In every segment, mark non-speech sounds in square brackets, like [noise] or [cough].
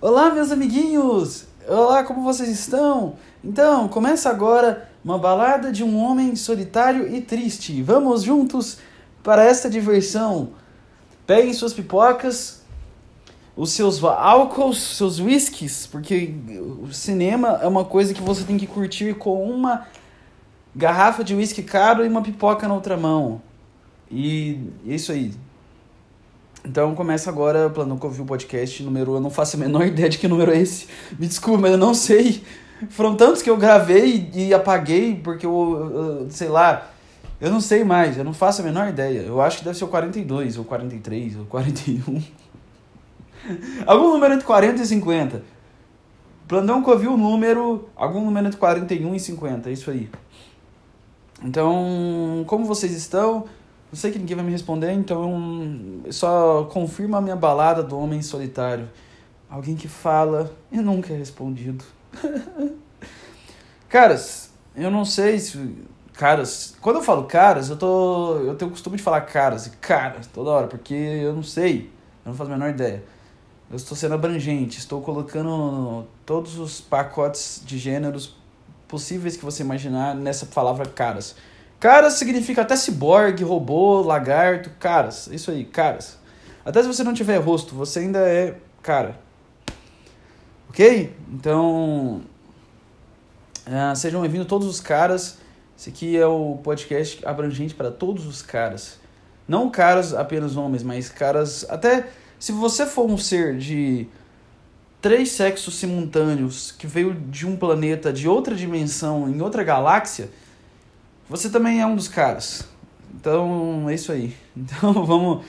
Olá, meus amiguinhos! Olá, como vocês estão? Então, começa agora uma balada de um homem solitário e triste. Vamos juntos para esta diversão. Peguem suas pipocas, os seus álcools, seus whiskies, porque o cinema é uma coisa que você tem que curtir com uma garrafa de whisky caro e uma pipoca na outra mão. E é isso aí. Então começa agora o Plano o podcast número. Eu não faço a menor [laughs] ideia de que número é esse. Me desculpa, mas eu não sei. Foram tantos que eu gravei e apaguei porque eu, eu, sei lá. Eu não sei mais, eu não faço a menor ideia. Eu acho que deve ser o 42, ou 43, ou 41. [laughs] algum número entre 40 e 50. Plandão o número, algum número entre 41 e 50, é isso aí. Então, como vocês estão? Eu sei que ninguém vai me responder, então só confirma a minha balada do homem solitário. Alguém que fala e nunca é respondido. [laughs] caras, eu não sei se. Caras, quando eu falo caras, eu tô. Eu tenho o costume de falar caras e caras toda hora, porque eu não sei. Eu não faço a menor ideia. Eu estou sendo abrangente, estou colocando todos os pacotes de gêneros possíveis que você imaginar nessa palavra caras. Caras significa até ciborgue, robô, lagarto, caras. Isso aí, caras. Até se você não tiver rosto, você ainda é cara. Ok? Então. Uh, sejam bem-vindos todos os caras. Esse aqui é o podcast abrangente para todos os caras. Não caras apenas homens, mas caras. Até se você for um ser de três sexos simultâneos que veio de um planeta de outra dimensão, em outra galáxia você também é um dos caras. Então, é isso aí. [laughs] Então, vamos,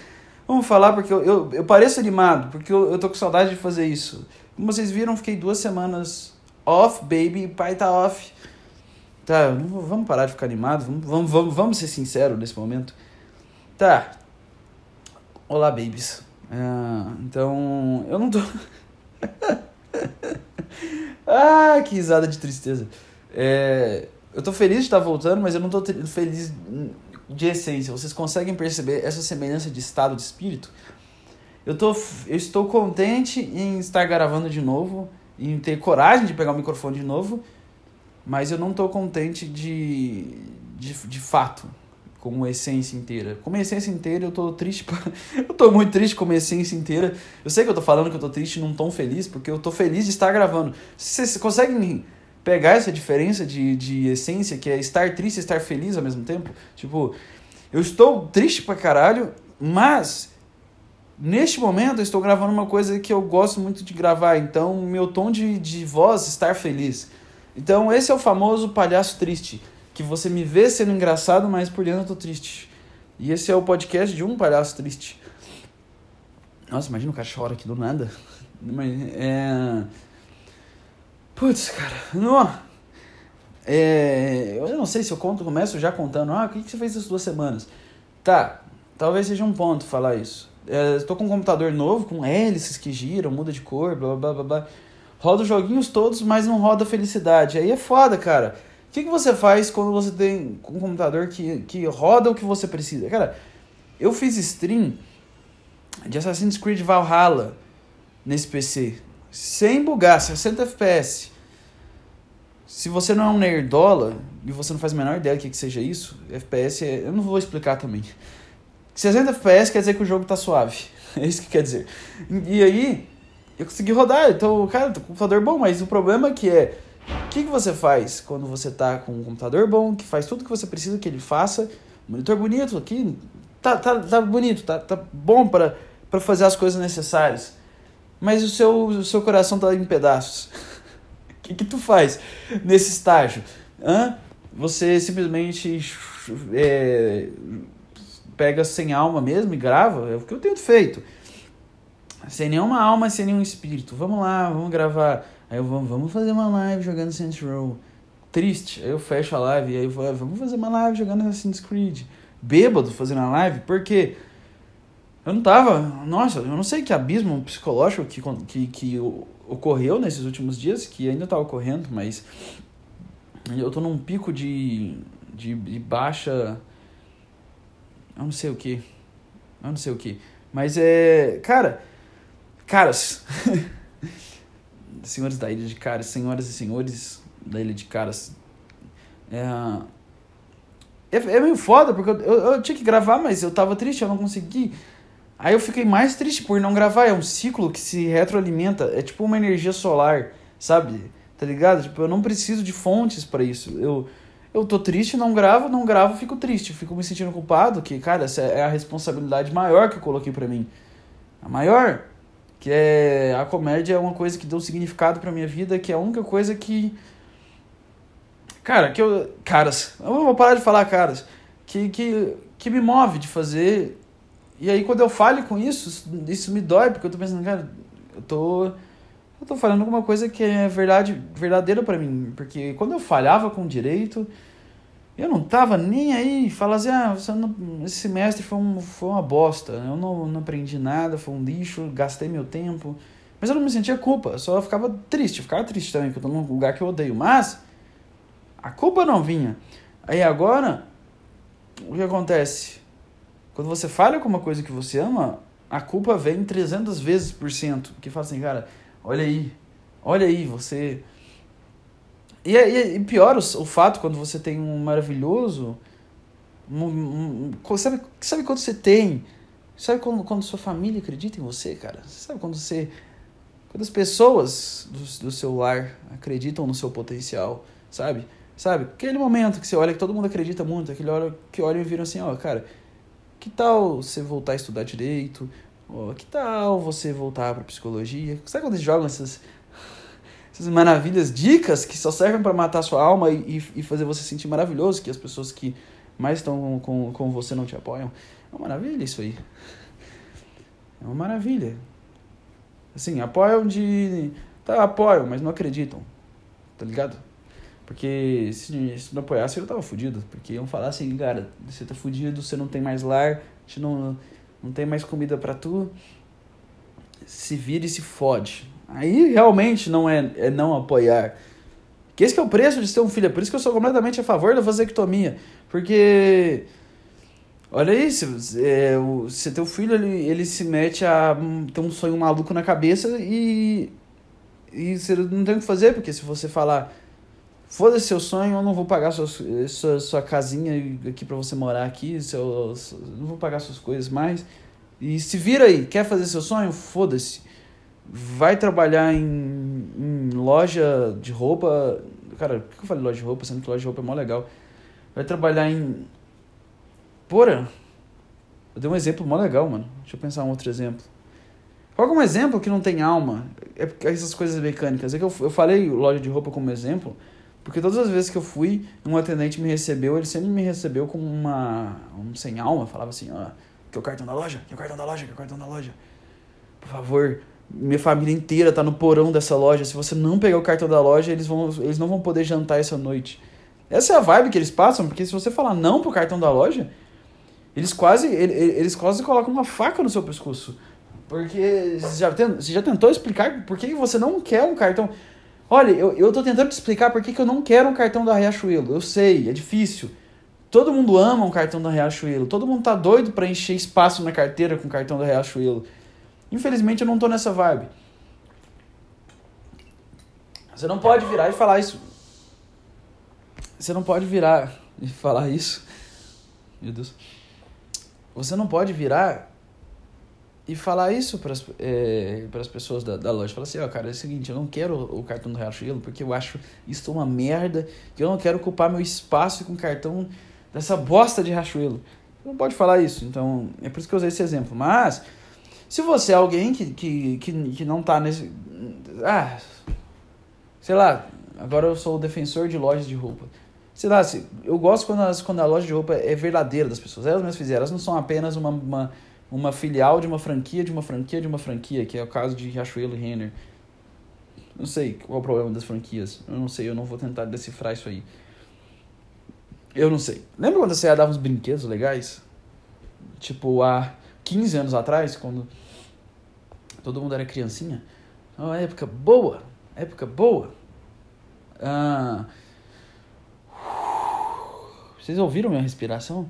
vamos falar, porque eu, eu, eu pareço animado, porque eu, eu tô com saudade de fazer isso. Como vocês viram, fiquei duas semanas off, baby, pai tá off. Tá, não, vamos parar de ficar animado, vamos, vamos, vamos, vamos ser sinceros nesse momento. Tá. Olá, babies. Uh, então, eu não tô. [laughs] ah, que risada de tristeza. É, eu tô feliz de estar voltando, mas eu não tô feliz de essência. Vocês conseguem perceber essa semelhança de estado de espírito? Eu, tô, eu estou contente em estar gravando de novo, em ter coragem de pegar o microfone de novo, mas eu não estou contente de, de, de fato, como essência inteira. Como essência inteira, eu tô triste. [laughs] eu tô muito triste como essência inteira. Eu sei que eu tô falando que eu tô triste num tom feliz, porque eu tô feliz de estar gravando. Vocês conseguem pegar essa diferença de, de essência, que é estar triste e estar feliz ao mesmo tempo. Tipo, eu estou triste pra caralho, mas neste momento eu estou gravando uma coisa que eu gosto muito de gravar, então meu tom de, de voz estar feliz. Então esse é o famoso palhaço triste, que você me vê sendo engraçado, mas por dentro eu tô triste. E esse é o podcast de um palhaço triste. Nossa, imagina o cara chora aqui do nada. [laughs] É... Putz, cara, não. É, eu não sei se eu conto, começo já contando, ah, o que, você fez essas duas semanas? Tá, talvez seja um ponto falar isso. É, estou com um computador novo, com hélices que giram, muda de cor, blá blá blá blá. Roda os joguinhos todos, mas não roda felicidade. Aí é foda, cara. O que, que você faz quando você tem um computador que, que roda o que você precisa? Cara, eu fiz stream de Assassin's Creed Valhalla nesse PC sem bugar, 60 FPS. Se você não é um nerdola e você não faz a menor ideia do que, que seja isso, FPS é, eu não vou explicar também. 60 FPS quer dizer que o jogo tá suave. [laughs] É isso que quer dizer. E aí, eu consegui rodar. Então, cara, tô com um computador bom, mas o problema é que é. O que, que você faz quando você tá com um computador bom, que faz tudo que você precisa que ele faça? Monitor bonito aqui. Tá, tá, tá bonito, tá, tá bom para fazer as coisas necessárias mas o seu, o seu coração está em pedaços. O [laughs] que, que tu faz nesse estágio? Hã? Você simplesmente é, pega sem alma mesmo e grava? É o que eu tenho feito. Sem nenhuma alma, sem nenhum espírito. Vamos lá, vamos gravar. Aí eu vamos, vamos fazer uma live jogando Saints Row. Triste. Aí eu fecho a live e aí eu vou, vamos fazer uma live jogando Assassin's Creed. Bêbado fazendo a live, porque quê? Eu não tava. Nossa, eu não sei que abismo psicológico que, que, que ocorreu nesses últimos dias, que ainda tá ocorrendo, mas eu tô num pico de, de, de baixa. Eu não sei o que. Eu não sei o que. Mas é. Cara. Caras. [laughs] senhores da Ilha de Caras, senhoras e senhores da Ilha de Caras. É, é, é meio foda, porque eu, eu, eu, tinha que gravar, mas eu tava triste, eu não consegui. Aí eu fiquei mais triste por não gravar. É um ciclo que se retroalimenta. É tipo uma energia solar, sabe? Tá ligado? Tipo, eu não preciso de fontes para isso. Eu, eu tô triste, não gravo, não gravo, fico triste. Fico me sentindo culpado, que, cara, essa é a responsabilidade maior que eu coloquei para mim. A maior. Que é. A comédia é uma coisa que deu significado pra minha vida, que é a única coisa que Cara, que eu. Caras, eu vou parar de falar caras. Que, que, que me move de fazer. E aí quando eu falho com isso, isso me dói, porque eu tô pensando, cara, eu tô. Eu tô falando alguma coisa que é verdade, verdadeira para mim. Porque quando eu falhava com direito, eu não tava nem aí. Falar assim, ah, não, esse semestre foi, um, foi uma bosta. Eu não, não aprendi nada, foi um lixo, gastei meu tempo. Mas eu não me sentia culpa, só ficava triste, ficava triste também, porque eu tô num lugar que eu odeio. Mas a culpa não vinha. Aí agora, o que acontece? Quando você falha com uma coisa que você ama, a culpa vem 300 vezes por cento. Que fala assim, cara, olha aí, olha aí, você. E, e, e pior o, o, fato quando você tem um maravilhoso. Um, um, sabe, sabe quando você tem? Sabe quando, quando sua família acredita em você, cara? Sabe quando você. Quando as pessoas do, do seu lar acreditam no seu potencial, sabe? Sabe? Aquele momento que você olha que todo mundo acredita muito, aquele hora que olham e viram assim, ó, cara, que tal você voltar a estudar direito? Ó, que tal você voltar para psicologia? Sabe quando eles jogam essas essas maravilhas, dicas que só servem para matar sua alma e, e fazer você sentir maravilhoso, que as pessoas que mais estão com, com você não te apoiam. É uma maravilha isso aí. É uma maravilha. Assim, apoiam de. Tá, apoiam, mas não acreditam. Tá ligado? Porque se, se não apoiasse, eu tava fudido. Porque iam falar assim, cara, você tá fudido, você não tem mais lar, você não, não tem mais comida para tu. Se vira e se fode. Aí realmente não é, é não apoiar. Que esse que é o preço de ter um filho. É por isso que eu sou completamente a favor da vasectomia. Porque. Olha se, é, se teu filho ele, ele se mete a ter um sonho maluco na cabeça e. E você não tem o que fazer, porque se você falar Foda-se seu sonho, eu não vou pagar sua, sua, sua casinha aqui para você morar aqui, seu, não vou pagar suas coisas mais. E se vira aí, quer fazer seu sonho? Foda-se. Vai trabalhar em, em loja de roupa. Cara, por que eu falei loja de roupa? Sendo que loja de roupa é mó legal. Vai trabalhar em. Porra! Eu dei um exemplo mó legal, mano. Deixa eu pensar um outro exemplo. Qual é um exemplo que não tem alma? É essas coisas mecânicas. É que eu, eu falei loja de roupa como exemplo porque todas as vezes que eu fui, um atendente me recebeu, ele sempre me recebeu com uma. um sem alma, falava assim, ó, que é o cartão da loja, que é o cartão da loja, que é o cartão da loja. Por favor, minha família inteira tá no porão dessa loja. Se você não pegar o cartão da loja, eles, vão, eles não vão poder jantar essa noite. Essa é a vibe que eles passam, porque se você falar não pro cartão da loja, eles quase, eles quase colocam uma faca no seu pescoço. Porque você já, você já tentou explicar por que você não quer um cartão. Olha, eu, tô tentando te explicar por que, que eu não quero um cartão da Riachuelo. Eu sei, é difícil. Todo mundo ama um cartão da Riachuelo. Todo mundo tá doido para encher espaço na carteira com o cartão da Riachuelo. Infelizmente eu não tô nessa vibe. Você não pode virar e falar isso. Você não pode virar e falar isso. Meu Deus. Você não pode virar e falar isso para as é, pessoas da, da loja. Falar assim, ó, oh, cara, é o seguinte, eu não quero o cartão do Riachuelo porque eu acho isso uma merda, que eu não quero ocupar meu espaço com cartão dessa bosta de Riachuelo. Você não pode falar isso, então é por isso que eu usei esse exemplo. Mas, se você é alguém que, que, que, que não tá nesse... Ah, sei lá, agora eu sou o defensor de lojas de roupa. Sei lá, eu gosto quando, as, quando a loja de roupa é verdadeira das pessoas. Elas mesmas fizeram, elas não são apenas uma, uma uma filial de uma franquia, de uma franquia, de uma franquia, que é o caso de Riachuelo e Renner. Não sei qual é o problema das franquias. Eu não sei, eu não vou tentar decifrar isso aí. Eu não sei. Lembra quando você dava uns brinquedos legais? Tipo, há 15 anos atrás, quando todo mundo era criancinha? Uma época boa, época boa. Ah, vocês ouviram minha respiração?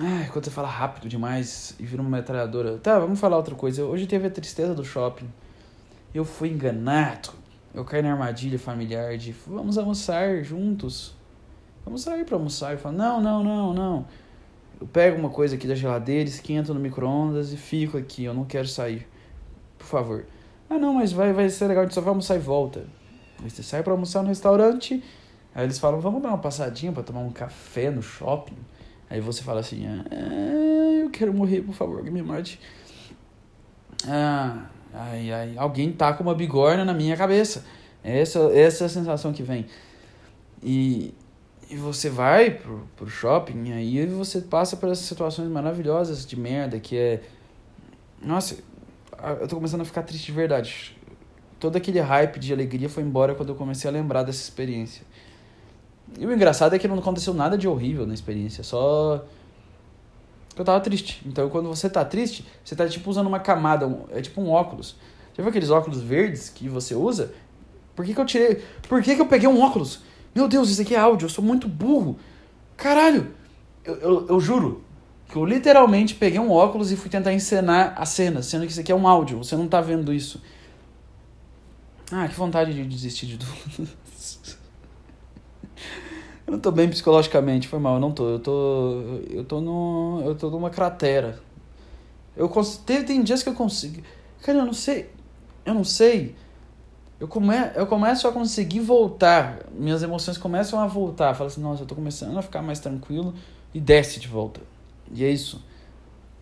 Ai, quando você fala rápido demais e vira uma metralhadora. Tá, vamos falar outra coisa. Hoje teve a tristeza do shopping. Eu fui enganado. Eu caí na armadilha familiar de vamos almoçar juntos. Vamos sair para almoçar. Eu falo, não, não, não, não. Eu pego uma coisa aqui da geladeira, esquento no micro-ondas e fico aqui. Eu não quero sair. Por favor. Ah, não, mas vai, vai ser legal, a gente só vai almoçar e volta. Aí você sai para almoçar no restaurante. Aí eles falam, vamos dar uma passadinha para tomar um café no shopping. Aí você fala assim, ah, eu quero morrer, por favor, me mate. Ah, ai, ai, alguém tá com uma bigorna na minha cabeça. Essa, essa é a sensação que vem. E, e você vai pro, pro shopping, aí você passa por essas situações maravilhosas de merda, que é. Nossa, eu tô começando a ficar triste de verdade. Todo aquele hype de alegria foi embora quando eu comecei a lembrar dessa experiência. E o engraçado é que não aconteceu nada de horrível na experiência, só eu tava triste. Então quando você tá triste, você tá tipo usando uma camada, um, é tipo um óculos. Já viu aqueles óculos verdes que você usa? Por que, que eu tirei? Por que, que eu peguei um óculos? Meu Deus, isso aqui é áudio, eu sou muito burro. Caralho! Eu, eu, eu juro que eu literalmente peguei um óculos e fui tentar encenar a cena, sendo que isso aqui é um áudio, você não tá vendo isso. Ah, que vontade de desistir de tudo. [laughs] Eu não tô bem psicologicamente, foi mal, eu não tô. Eu tô. Eu tô no. Eu tô numa cratera. Eu cons... tem, tem dias que eu consigo. Cara, eu não sei. Eu não sei. Eu, come... eu começo a conseguir voltar. Minhas emoções começam a voltar. Falo assim, nossa, eu tô começando a ficar mais tranquilo e desce de volta. E é isso.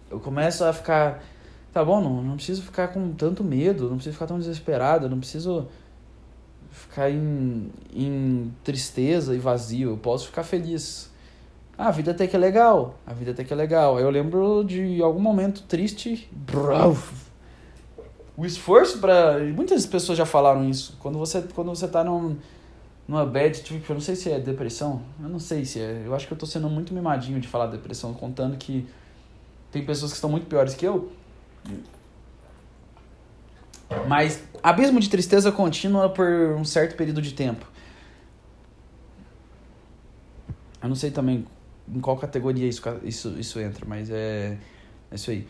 Eu começo a ficar. Tá bom, não, não preciso ficar com tanto medo, não preciso ficar tão desesperado, não preciso ficar em, em tristeza e vazio, eu posso ficar feliz. Ah, a vida até que é legal, a vida até que é legal. Eu lembro de algum momento triste, o esforço para muitas pessoas já falaram isso. Quando você quando você tá num, numa bad trip, eu não sei se é depressão, eu não sei se é. Eu acho que eu tô sendo muito mimadinho de falar depressão, contando que tem pessoas que estão muito piores que eu. Mas abismo de tristeza contínua por um certo período de tempo. Eu não sei também em qual categoria isso, isso, isso entra, mas é, é isso aí.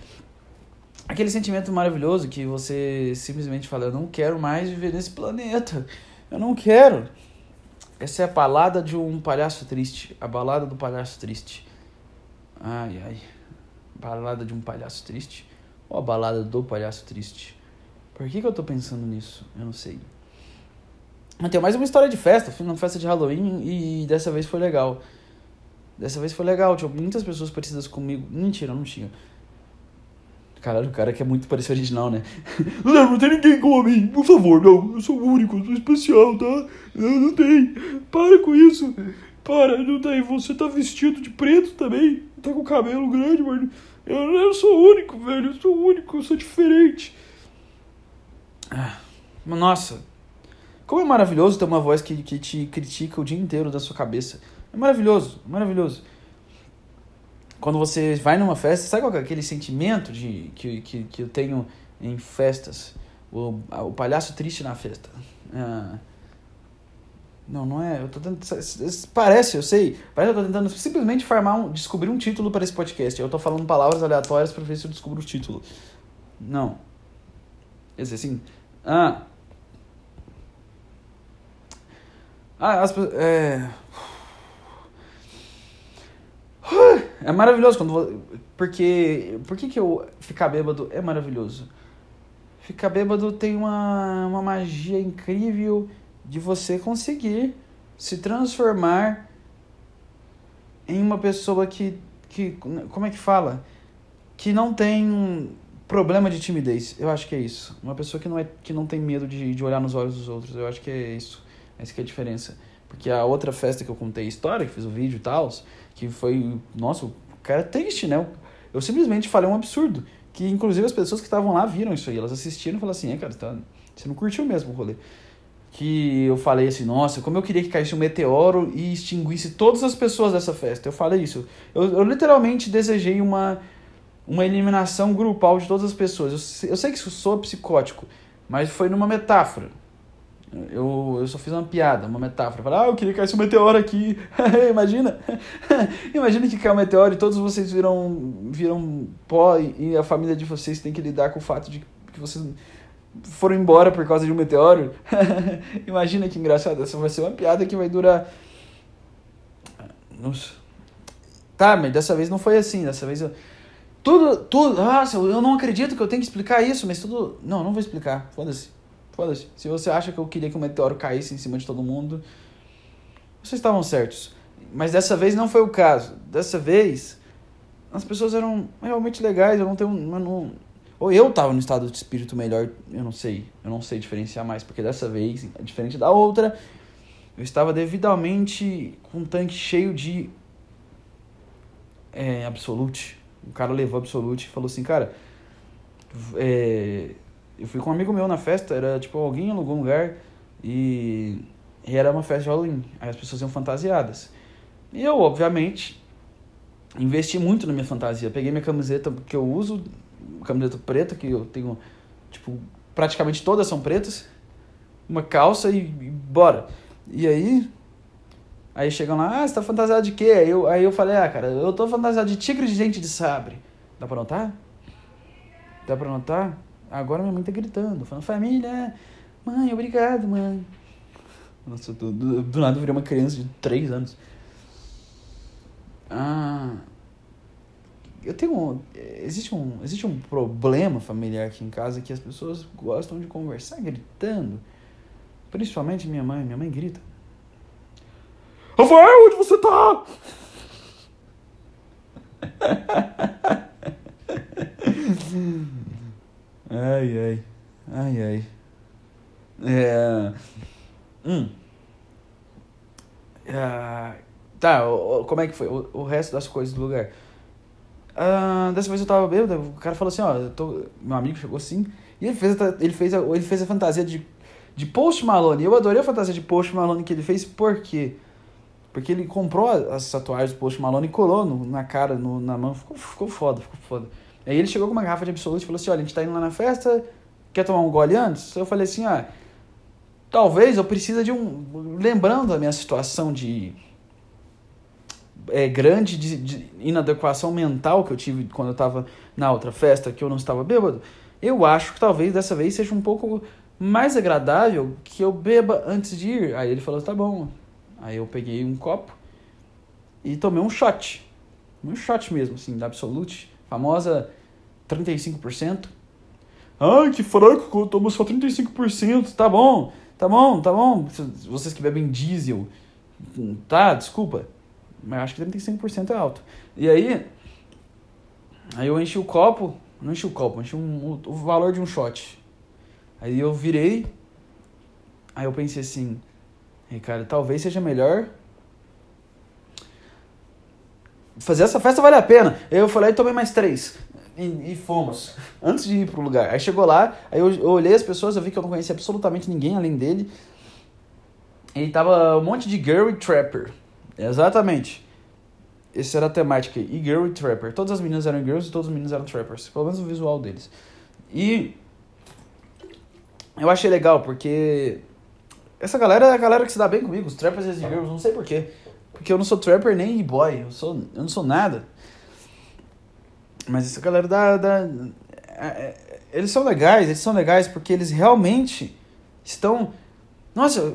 Aquele sentimento maravilhoso que você simplesmente fala: Eu não quero mais viver nesse planeta. Eu não quero. Essa é a balada de um palhaço triste. A balada do palhaço triste. Ai, ai. Balada de um palhaço triste. Ou a balada do palhaço triste. Por que, que eu tô pensando nisso? Eu não sei. Eu tenho mais uma história de festa. Fui numa festa de Halloween e dessa vez foi legal. Dessa vez foi legal. Tinha muitas pessoas parecidas comigo. Mentira, não tinha. Caralho, o cara que é muito parecido original, né? [laughs] Não, não tem ninguém como a mim, por favor, não. Eu sou único, eu sou especial, tá? Não, não tem. Para com isso. Para, não tem. Você tá vestido de preto também. Tá com cabelo grande, mano. Eu, eu sou único, velho. Eu sou único, eu sou diferente. Nossa, como é maravilhoso ter uma voz que, que te critica o dia inteiro da sua cabeça. É maravilhoso, maravilhoso. Quando você vai numa festa, sabe qual é aquele sentimento de, que, que, que eu tenho em festas? O, o palhaço triste na festa. Ah, não, não é. Eu tô tentando. Parece, eu sei. Parece que eu tô tentando simplesmente farmar um, descobrir um título para esse podcast. Eu tô falando palavras aleatórias para ver se eu descubro o título. Não. Esse assim. Ah. Ah, as é... é maravilhoso quando porque por que que eu ficar bêbado é maravilhoso? Ficar bêbado tem uma uma magia incrível de você conseguir se transformar em uma pessoa que que como é que fala? Que não tem problema de timidez. Eu acho que é isso. Uma pessoa que não, é, que não tem medo de, de olhar nos olhos dos outros. Eu acho que é isso. Essa que é a diferença. Porque a outra festa que eu contei a história, que fiz o vídeo e tal, que foi. Nossa, o cara é triste, né? Eu simplesmente falei um absurdo. Que inclusive as pessoas que estavam lá viram isso aí. Elas assistiram e falaram assim: é, cara, tá, você não curtiu mesmo o rolê. Que eu falei assim: nossa, como eu queria que caísse um meteoro e extinguisse todas as pessoas dessa festa. Eu falei isso. Eu, eu literalmente desejei uma uma eliminação grupal de todas as pessoas. Eu, eu sei que isso sou psicótico, mas foi numa metáfora. Eu, eu só fiz uma piada, uma metáfora. Falei, ah, eu queria que caísse um meteoro aqui. [laughs] Imagina! [laughs] Imagina que cai um meteoro e todos vocês viram, viram pó e a família de vocês tem que lidar com o fato de que vocês foram embora por causa de um meteoro. [laughs] Imagina que engraçado. Essa vai ser uma piada que vai durar. Nossa. Tá, mas dessa vez não foi assim. Dessa vez eu. Tudo, tudo. Nossa, eu não acredito que eu tenho que explicar isso, mas tudo. Não, não vou explicar. Foda-se. Foda-se. Se você acha que eu queria que o meteoro caísse em cima de todo mundo, vocês estavam certos. Mas dessa vez não foi o caso. Dessa vez, as pessoas eram realmente legais. Eu não tenho. Eu não, ou eu tava no estado de espírito melhor, eu não sei. Eu não sei diferenciar mais, porque dessa vez, diferente da outra, eu estava devidamente com um tanque cheio de é, Absolute. O cara levou Absolute e falou assim, cara, é, eu fui com um amigo meu na festa, era tipo, alguém alugou um lugar e, e era uma festa de Halloween. Aí as pessoas iam fantasiadas. E eu, obviamente, investi muito na minha fantasia. Peguei minha camiseta que eu uso, camiseta preta, que eu tenho, tipo, praticamente todas são pretas, uma calça e, e bora. E aí, aí chegam lá, ah, você tá fantasiado de quê? Aí eu, aí eu falei, ah, cara, eu tô fantasiado de tigre de dente de sabre. Dá pra notar? Dá pra notar? Agora minha mãe tá gritando, falando, família, mãe, obrigado, mãe. Nossa, do, do, do nada eu virei uma criança de 3 anos. Ah, eu tenho um, existe um existe um problema familiar aqui em casa que as pessoas gostam de conversar gritando principalmente minha mãe minha mãe grita Rafael onde você tá? Ai ai. Ai ai. É hum. É, tá como é que foi? O, o resto das coisas do lugar? Uh, dessa vez eu tava bêbado, o cara falou assim, ó, tô... meu amigo chegou assim, e ele fez a, ele fez a, ele fez a fantasia de, de Post Malone. Eu adorei a fantasia de Post Malone que ele fez, por quê? Porque ele comprou as tatuagens do Post Malone e colou no, na cara, no, na mão, ficou, ficou foda, ficou foda. Aí ele chegou com uma garrafa de Absolute e falou assim, olha, a gente tá indo lá na festa, quer tomar um gole antes? Eu falei assim, ah, talvez eu precise de um... Lembrando a minha situação de é, grande de, de, inadequação mental que eu tive quando eu estava na outra festa, que eu não estava bêbado, eu acho que talvez dessa vez seja um pouco mais agradável que eu beba antes de ir. Aí ele falou, tá bom. Aí eu peguei um copo e tomei um shot. Um shot mesmo, assim, da Absolute, famosa 35%. Ai, que fraco, eu tomo só 35%, tá bom, tá bom, tá bom. Vocês que bebem diesel, tá, desculpa. Mas acho que 35% é alto. E aí, aí eu enchi o copo, não enchi o copo, enchi um, o, o valor de um shot. Aí eu virei, aí eu pensei assim, Ricardo, talvez seja melhor fazer essa festa vale a pena. Eu falei, tomei mais três. E, e, fomos. Antes de ir pro lugar. Aí chegou lá, aí eu, eu, olhei as pessoas, eu vi que eu não conhecia absolutamente ninguém além dele. E tava um monte de girl e trapper. Exatamente. Essa era a temática. E girl e trapper. Todas as meninas eram girls e todos os meninos eram trappers. Pelo menos o visual deles. E eu achei legal porque essa galera é a galera que se dá bem comigo, os trappers e as girls, não sei porquê. Porque eu não sou trapper nem boy, eu, sou, eu não sou nada. Mas essa galera da, da. É, é, eles são legais, eles são legais porque eles realmente estão. Nossa,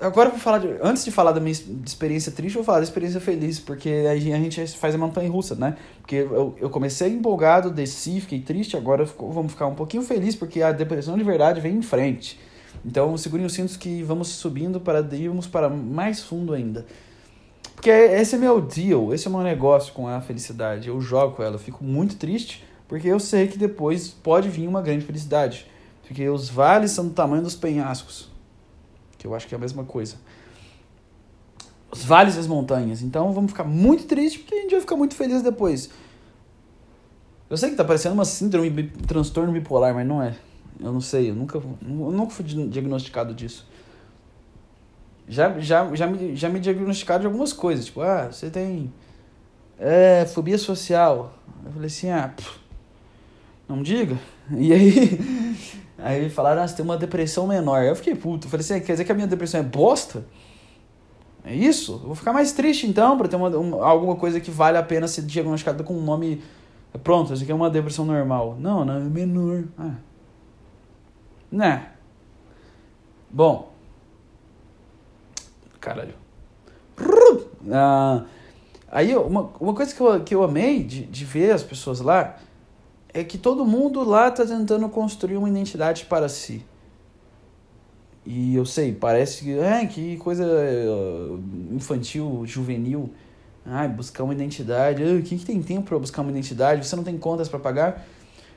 Agora vou falar de, Antes de falar da minha experiência triste, eu vou falar da experiência feliz, porque aí a gente faz a montanha russa, né? Porque eu, eu comecei empolgado, desci, fiquei triste, agora vamos ficar um pouquinho feliz, porque a depressão de verdade vem em frente. Então segurem os cintos que vamos subindo para irmos para mais fundo ainda. Porque esse é meu deal, esse é o meu negócio com a felicidade. Eu jogo ela, eu fico muito triste, porque eu sei que depois pode vir uma grande felicidade. Porque os vales são do tamanho dos penhascos que eu acho que é a mesma coisa. Os vales e as montanhas. Então vamos ficar muito tristes porque a gente vai ficar muito feliz depois. Eu sei que tá parecendo uma síndrome, transtorno bipolar, mas não é. Eu não sei, eu nunca, eu nunca fui diagnosticado disso. Já, já, já, me, já me diagnosticaram de algumas coisas, tipo, ah, você tem é, fobia social. Eu falei assim, ah, pff, não diga. [laughs] E aí, Aí falaram, ah, você tem uma depressão menor. Eu fiquei puto. Eu falei assim, quer dizer que a minha depressão é bosta? É isso? Eu vou ficar mais triste então, pra ter uma, uma, alguma coisa que vale a pena ser diagnosticada com um nome. Pronto, isso aqui é uma depressão normal. Não, não, é menor. Ah. Né? Bom. Caralho. Ah, aí, uma, uma coisa que eu, que eu amei de, de ver as pessoas lá é que todo mundo lá tá tentando construir uma identidade para si. E eu sei, parece que, é, que coisa uh, infantil, juvenil. Ai, buscar uma identidade. Ah, quem que tem tempo para buscar uma identidade? Você não tem contas para pagar?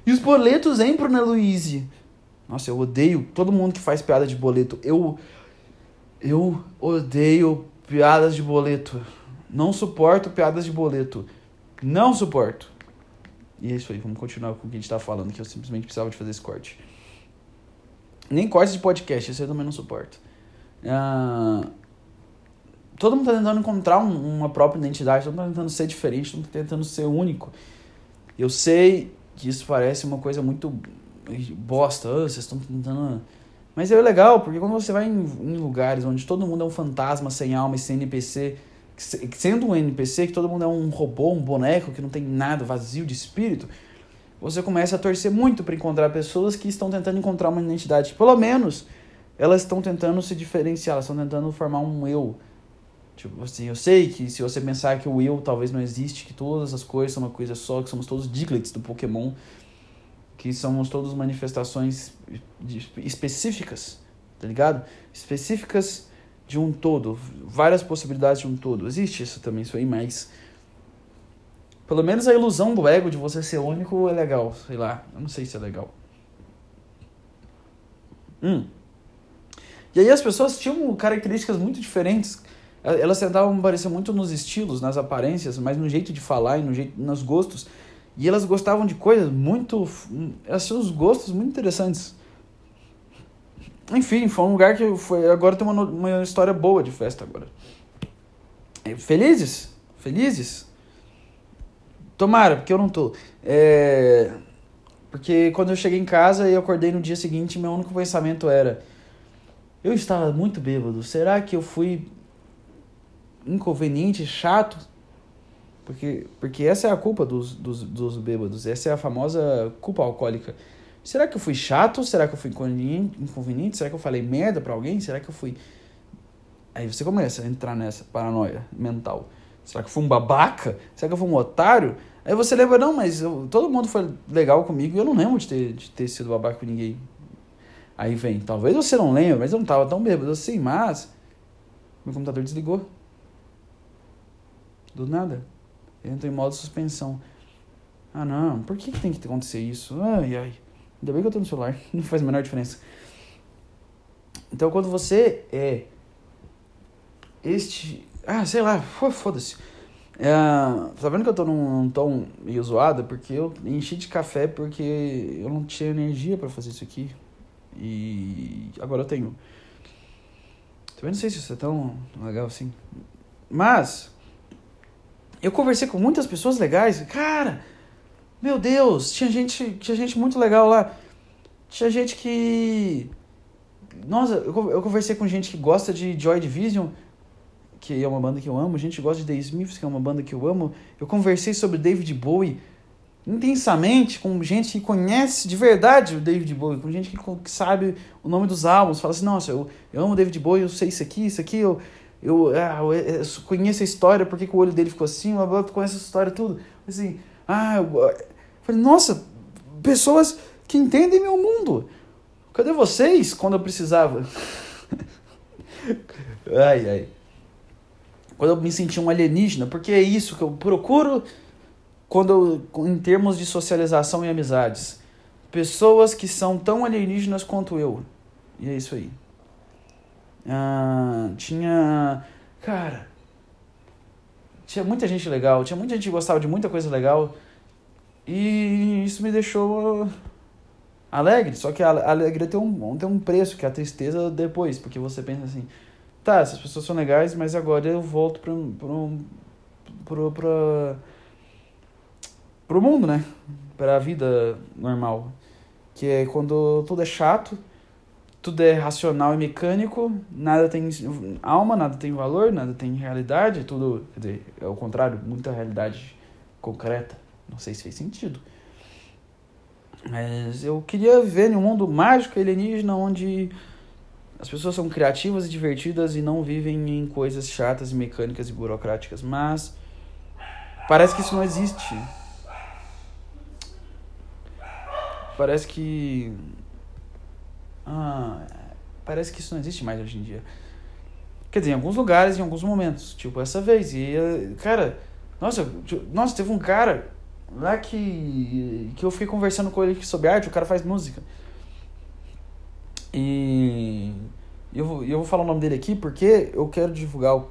E os boletos hein, Bruna Luiz? Nossa, eu odeio todo mundo que faz piada de boleto. Eu eu odeio piadas de boleto. Não suporto piadas de boleto. Não suporto. E é isso aí, vamos continuar com o que a gente tá falando, que eu simplesmente precisava de fazer esse corte. Nem corte de podcast, esse eu também não suporto. Uh, todo mundo tá tentando encontrar um, uma própria identidade, todo mundo tá tentando ser diferente, todo mundo tá tentando ser único. Eu sei que isso parece uma coisa muito bosta, oh, vocês estão tentando. Mas é legal, porque quando você vai em, em, lugares onde todo mundo é um fantasma sem alma e sem NPC, sendo um NPC, que todo mundo é um robô, um boneco que não tem nada, vazio de espírito, você começa a torcer muito para encontrar pessoas que estão tentando encontrar uma identidade. Pelo menos elas estão tentando se diferenciar, elas estão tentando formar um eu. Tipo assim, eu sei que se você pensar que o eu talvez não existe, que todas as coisas são uma coisa só, que somos todos Diglets do Pokémon, que somos todos manifestações específicas, tá ligado? Específicas de um todo, várias possibilidades de um todo. Existe isso também, isso aí, mas pelo menos a ilusão do ego de você ser único é legal, sei lá. Eu não sei se é legal. Hum. E aí as pessoas tinham características muito diferentes. Elas tentavam parecer muito nos estilos, nas aparências, mas no jeito de falar e no jeito, nos gostos. E elas gostavam de coisas muito. Elas tinham uns gostos muito interessantes. Enfim, foi um lugar que foi. Agora tem uma, uma história boa de festa agora. É, felizes? Felizes? Tomara, porque eu não tô. É... Porque quando eu cheguei em casa e acordei no dia seguinte, meu único pensamento era: eu estava muito bêbado. Será que eu fui inconveniente, chato? Porque, porque essa é a culpa dos, dos, dos bêbados, essa é a famosa culpa alcoólica. Será que eu fui chato? Será que eu fui inconveniente? Será que eu falei merda pra alguém? Será que eu fui. Aí você começa a entrar nessa paranoia mental. Será que eu fui um babaca? Será que eu fui um otário? Aí você lembra, não, mas eu, todo mundo foi legal comigo e eu não lembro de ter, de ter sido babaca com ninguém. Aí vem, talvez você não lembre, mas eu não tava tão bêbado assim, mas. Meu computador desligou. Do nada. Ele entrou em modo suspensão. Ah, não, por que, que tem que acontecer isso? Ai, ai. Ainda bem que eu tô no celular, [laughs] não faz a menor diferença. Então, quando você é este. Ah, sei lá, foda-se. É, tá vendo que eu tô num, num tom meio zoado? Porque eu enchi de café porque eu não tinha energia para fazer isso aqui. E agora eu tenho. Também não sei se isso é tão legal assim. Mas, eu conversei com muitas pessoas legais. Cara, meu Deus, tinha gente, tinha gente muito legal lá. Tinha gente que. Nossa, eu, eu conversei com gente que gosta de Joy Division, que é uma banda que eu amo. Gente gosta de The Smiths, que é uma banda que eu amo. Eu conversei sobre David Bowie intensamente com gente que conhece de verdade o David Bowie, com gente que, que sabe o nome dos álbuns. Fala assim: nossa, eu, eu amo David Bowie, eu sei isso aqui, isso aqui, eu eu, ah, eu, conheço a história, porque que o olho dele ficou assim, eu conheço essa história tudo. Assim, ah, eu, falei, nossa, pessoas que entendem meu mundo. Cadê vocês quando eu precisava? [laughs] ai, ai. Quando eu me senti um alienígena, porque é isso que eu procuro quando eu, em termos de socialização e amizades. Pessoas que são tão alienígenas quanto eu. E é isso aí. Ah, tinha. Cara. Tinha muita gente legal, tinha muita gente que gostava de muita coisa legal. E isso me deixou alegre. Só que a alegria tem um, tem um preço, que é a tristeza depois. Porque você pensa assim: tá, essas pessoas são legais, mas agora eu volto pro. pro. pro. pro, pro mundo, né? Pra vida normal. Que é quando tudo é chato tudo é racional e mecânico, nada tem alma, nada tem valor, nada tem realidade, tudo, quer dizer, é o contrário, muita realidade concreta. Não sei se fez sentido. Mas eu queria em um mundo mágico alienígena onde as pessoas são criativas e divertidas e não vivem em coisas chatas e mecânicas e burocráticas. Mas parece que isso não existe. Parece que. Ah, parece que isso não existe mais hoje em dia. Quer dizer, em alguns lugares, em alguns momentos. Tipo, essa vez. E, cara, nossa, nossa, teve um cara lá que, que eu fiquei conversando com ele sobre arte, o cara faz música. E eu eu vou falar o nome dele aqui porque eu quero divulgar o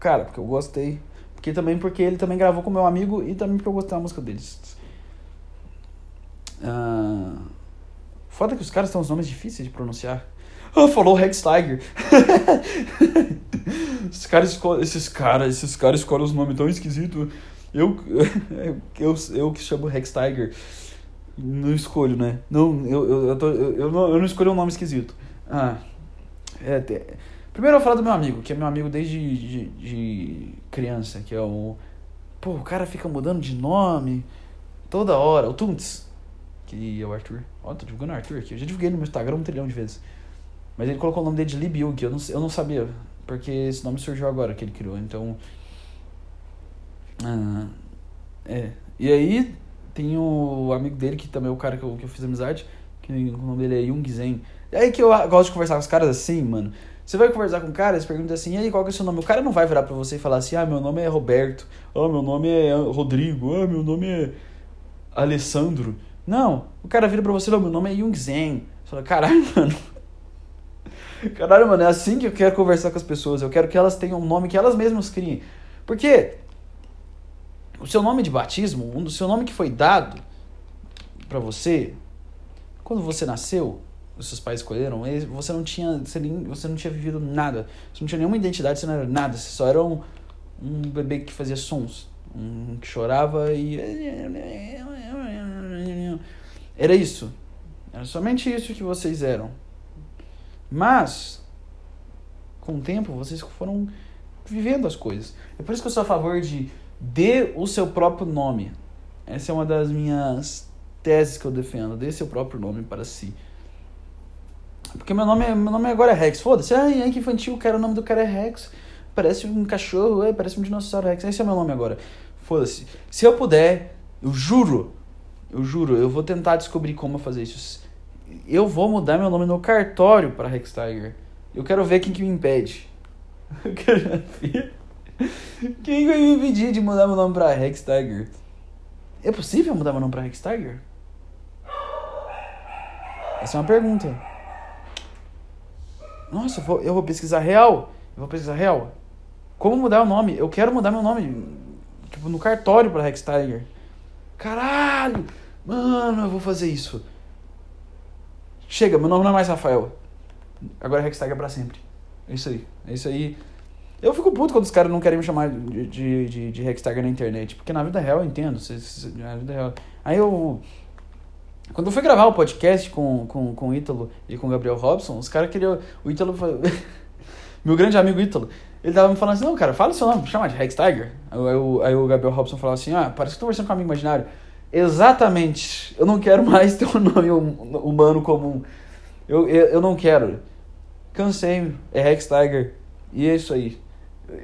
cara, porque eu gostei. Porque também porque ele também gravou com meu amigo e também porque eu gostei da música deles. Uh, foda que os caras têm uns nomes difíceis de pronunciar. Ah, falou Rex Tiger. [laughs] esses caras escolhem, esses caras, esses caras escolhem os nomes tão esquisitos. [laughs] Eu, eu, eu que chamo Rex Tiger, não escolho, né? Não, eu, eu, eu, tô, eu, eu, não, eu não escolho um nome esquisito. Ah, é, é, primeiro eu vou falar do meu amigo, que é meu amigo desde de, de criança, que é o... Pô, o cara fica mudando de nome toda hora, o Tunts, que é o Arthur. Ó, tô divulgando o Arthur aqui, eu já divulguei no meu Instagram um trilhão de vezes. Mas ele colocou o nome dele de Lee Byung, eu não, eu não sabia, porque esse nome surgiu agora que ele criou, então... Ah, é. E aí tem o amigo dele, que também é o cara que eu, que eu fiz amizade, que o nome dele é Jung Zen. E aí que eu gosto de conversar com os caras assim, mano. Você vai conversar com o cara, você pergunta assim, e aí, qual que é o seu nome? O cara não vai virar pra você e falar assim, ah, meu nome é Roberto, ah, meu nome é Rodrigo, ah, meu nome é Alessandro. Não, o cara vira pra você, meu nome é Jung Zen. Você fala, caralho, [laughs] mano. Caralho, mano, é assim que eu quero conversar com as pessoas. Eu quero que elas tenham um nome que elas mesmas criem. Porque o seu nome de batismo, o seu nome que foi dado para você, quando você nasceu, os seus pais escolheram, você não tinha, você não tinha vivido nada, você não tinha nenhuma identidade, você não era nada, você só era um, um bebê que fazia sons, um que chorava e era isso. Era somente isso que vocês eram. Mas com o tempo vocês foram vivendo as coisas. É por isso que eu sou a favor de dê o seu próprio nome. Essa é uma das minhas teses que eu defendo. Dê seu próprio nome para si. Porque meu nome, meu nome agora é Rex. Foda-se. Ai, que infantil, cara. O nome do cara é Rex. Parece um cachorro, parece um dinossauro Rex. Esse é meu nome agora. Foda-se. Se eu puder, eu juro, eu juro, eu vou tentar descobrir como fazer isso. Eu vou mudar meu nome no cartório para Rex Tiger. Eu quero ver quem que me impede. [laughs] Eu quero ver. Quem vai me impedir de mudar meu nome pra Rex Tiger? É possível mudar meu nome pra Rex Tiger? Essa é uma pergunta. Nossa, eu vou, eu vou pesquisar real. Eu vou pesquisar real. Como mudar o nome? Eu quero mudar meu nome. Tipo, no cartório pra Rex Tiger. Caralho! Mano, eu vou fazer isso. Chega, meu nome não é mais Rafael. Agora é Rex Tiger pra sempre. É isso aí. É isso aí. Eu fico puto quando os caras não querem me chamar de, de, de, de na internet. Porque na vida real eu entendo. Na vida real. Aí eu. Quando eu fui gravar o podcast com, com, com o Ítalo e com o Gabriel Robson, os caras queriam. O Ítalo. [laughs] Meu grande amigo Ítalo. Ele tava me falando assim: não, cara, fala o seu nome, chama de Hextagger. Aí, aí, aí o Gabriel Robson falava assim: ah, parece que tô conversando com um amigo imaginário. Exatamente. Eu não quero mais [laughs] ter um nome hum, humano comum. Eu, eu, eu não quero. Cansei, é Hextagger. E é isso aí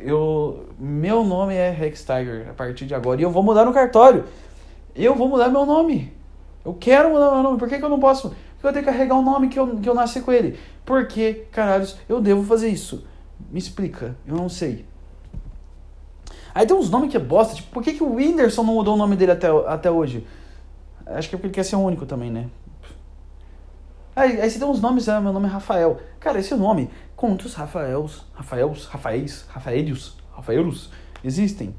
eu meu nome é Rex Tiger a partir de agora e eu vou mudar no cartório. Eu vou mudar meu nome. Eu quero mudar meu nome. Por que, que eu não posso? Porque eu tenho que carregar o um nome que eu, que eu nasci com ele. Por que, caralhos, eu devo fazer isso? Me explica. Eu não sei. Aí tem uns nomes que é bosta. Tipo, por que, que o Whindersson não mudou o nome dele até, até hoje? Acho que é porque ele quer ser único também, né? Aí, aí você tem uns nomes, ah, meu nome é Rafael. Cara, esse nome Quantos Rafaels, Rafaels, Rafaéis, Rafaelios, Rafaelos existem?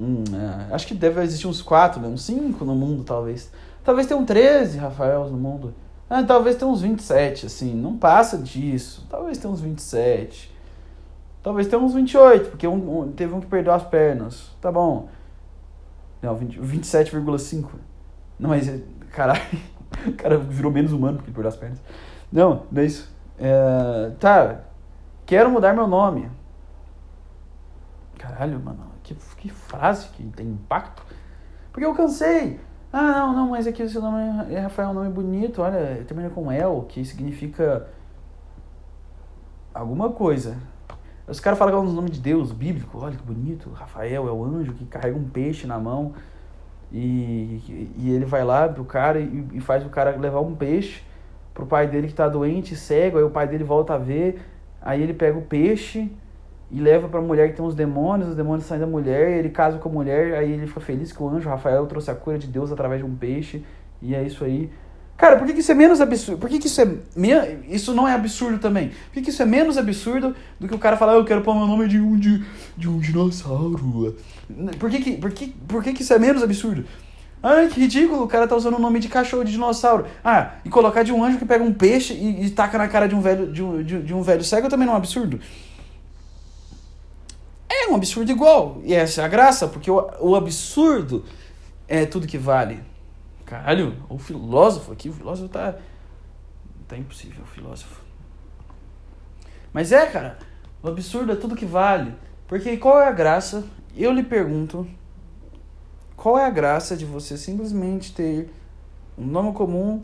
Hum, é, acho que deve existir uns quatro, né? uns cinco no mundo, talvez. Talvez tenham 13 Rafaels no mundo. Ah, talvez tenha uns 27, assim. Não passa disso. Talvez tenha uns 27. Talvez tenha uns 28, porque um, um, teve um que perdeu as pernas. Tá bom. Não, 27,5. Não, mas, [laughs] caralho, o cara virou menos humano porque perdeu as pernas. Não, não é isso. É, tá, quero mudar meu nome. Caralho, mano, que, que frase que tem impacto. Porque eu cansei. Ah, não, não, mas aqui o seu nome é Rafael, é um nome bonito, olha, termina com El, que significa alguma coisa. Os caras falam que é um nome de Deus, bíblico, olha que bonito, Rafael é o anjo que carrega um peixe na mão. E, e ele vai lá pro cara e, e faz o cara levar um peixe pro pai dele que tá doente, cego, aí o pai dele volta a ver, aí ele pega o peixe e leva pra mulher que tem uns demônios, os demônios saem da mulher, ele casa com a mulher, aí ele fica feliz que o anjo Rafael trouxe a cura de Deus através de um peixe, e é isso aí. Cara, por que, que isso é menos absurdo? Por que, que isso é. Me... Isso não é absurdo também? Por que, que isso é menos absurdo do que o cara falar, eu quero pôr meu nome de um, de, de um dinossauro? Por que, que, por, que, por que, que isso é menos absurdo? Ai, que ridículo, o cara tá usando o nome de cachorro de dinossauro. Ah, e colocar de um anjo que pega um peixe e, e taca na cara de um velho, de um, de, de um velho cego também não é um absurdo. É um absurdo igual. E essa é a graça, porque o, o absurdo é tudo que vale. Caralho, o filósofo aqui, o filósofo tá. Tá impossível, o filósofo. Mas é, cara, o absurdo é tudo que vale. Porque qual é a graça? Eu lhe pergunto, qual é a graça de você simplesmente ter um nome comum,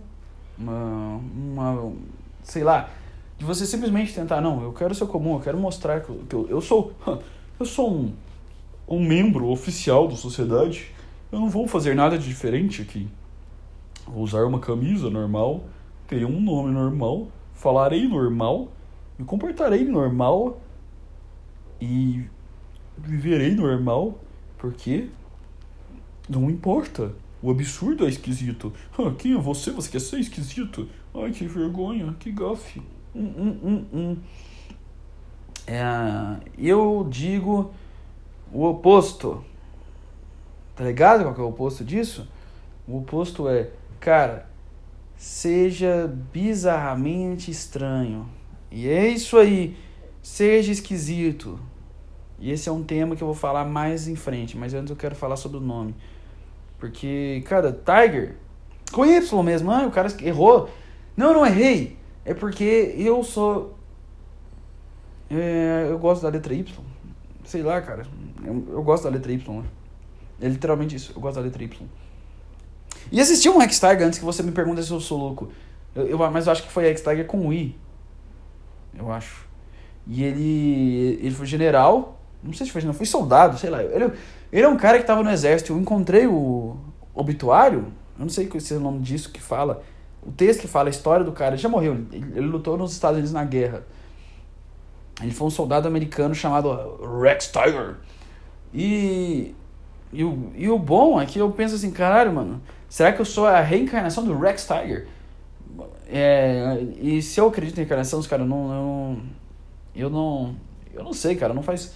uma, uma sei lá, de você simplesmente tentar, não, eu quero ser comum, eu quero mostrar que eu, que eu, eu sou, [laughs] eu sou um, um membro oficial da sociedade, eu não vou fazer nada de diferente aqui. Usar uma camisa normal, terei um nome normal, falarei normal, me comportarei normal e viverei normal, porque não importa. O absurdo é esquisito. Ah, quem é você? Você quer ser esquisito? Ai, que vergonha, que gafe. Hum, hum, hum, hum. É, eu digo o oposto. Tá ligado qual é o oposto disso? O oposto é Cara, seja bizarramente estranho. E é isso aí. Seja esquisito. E esse é um tema que eu vou falar mais em frente, mas antes eu quero falar sobre o nome. Porque, cara, Tiger, com Y mesmo, ah, o cara errou. Não, não errei. É porque eu sou. É, eu gosto da letra Y. Sei lá, cara. Eu, eu gosto da letra Y. Né? É literalmente isso. Eu gosto da letra Y. E existiu um X-Tiger antes que você me pergunta se eu sou louco. Eu, eu, mas eu acho que foi X-Tiger com I. Eu acho. E ele, ele foi general. Não sei se foi general, foi soldado, sei lá. Ele, ele é um cara que tava no exército. Eu encontrei o obituário. Eu não sei se é o nome disso que fala. O texto que fala a história do cara. Ele já morreu. Ele, ele lutou nos Estados Unidos na guerra. Ele foi um soldado americano chamado Rex Tiger. E, e, o, e o bom é que eu penso assim, caralho, mano. Será que eu sou a reencarnação do Rex Tiger? É, e se eu acredito em reencarnação, cara, não, eu não. Eu não. Eu não sei, cara, não faz.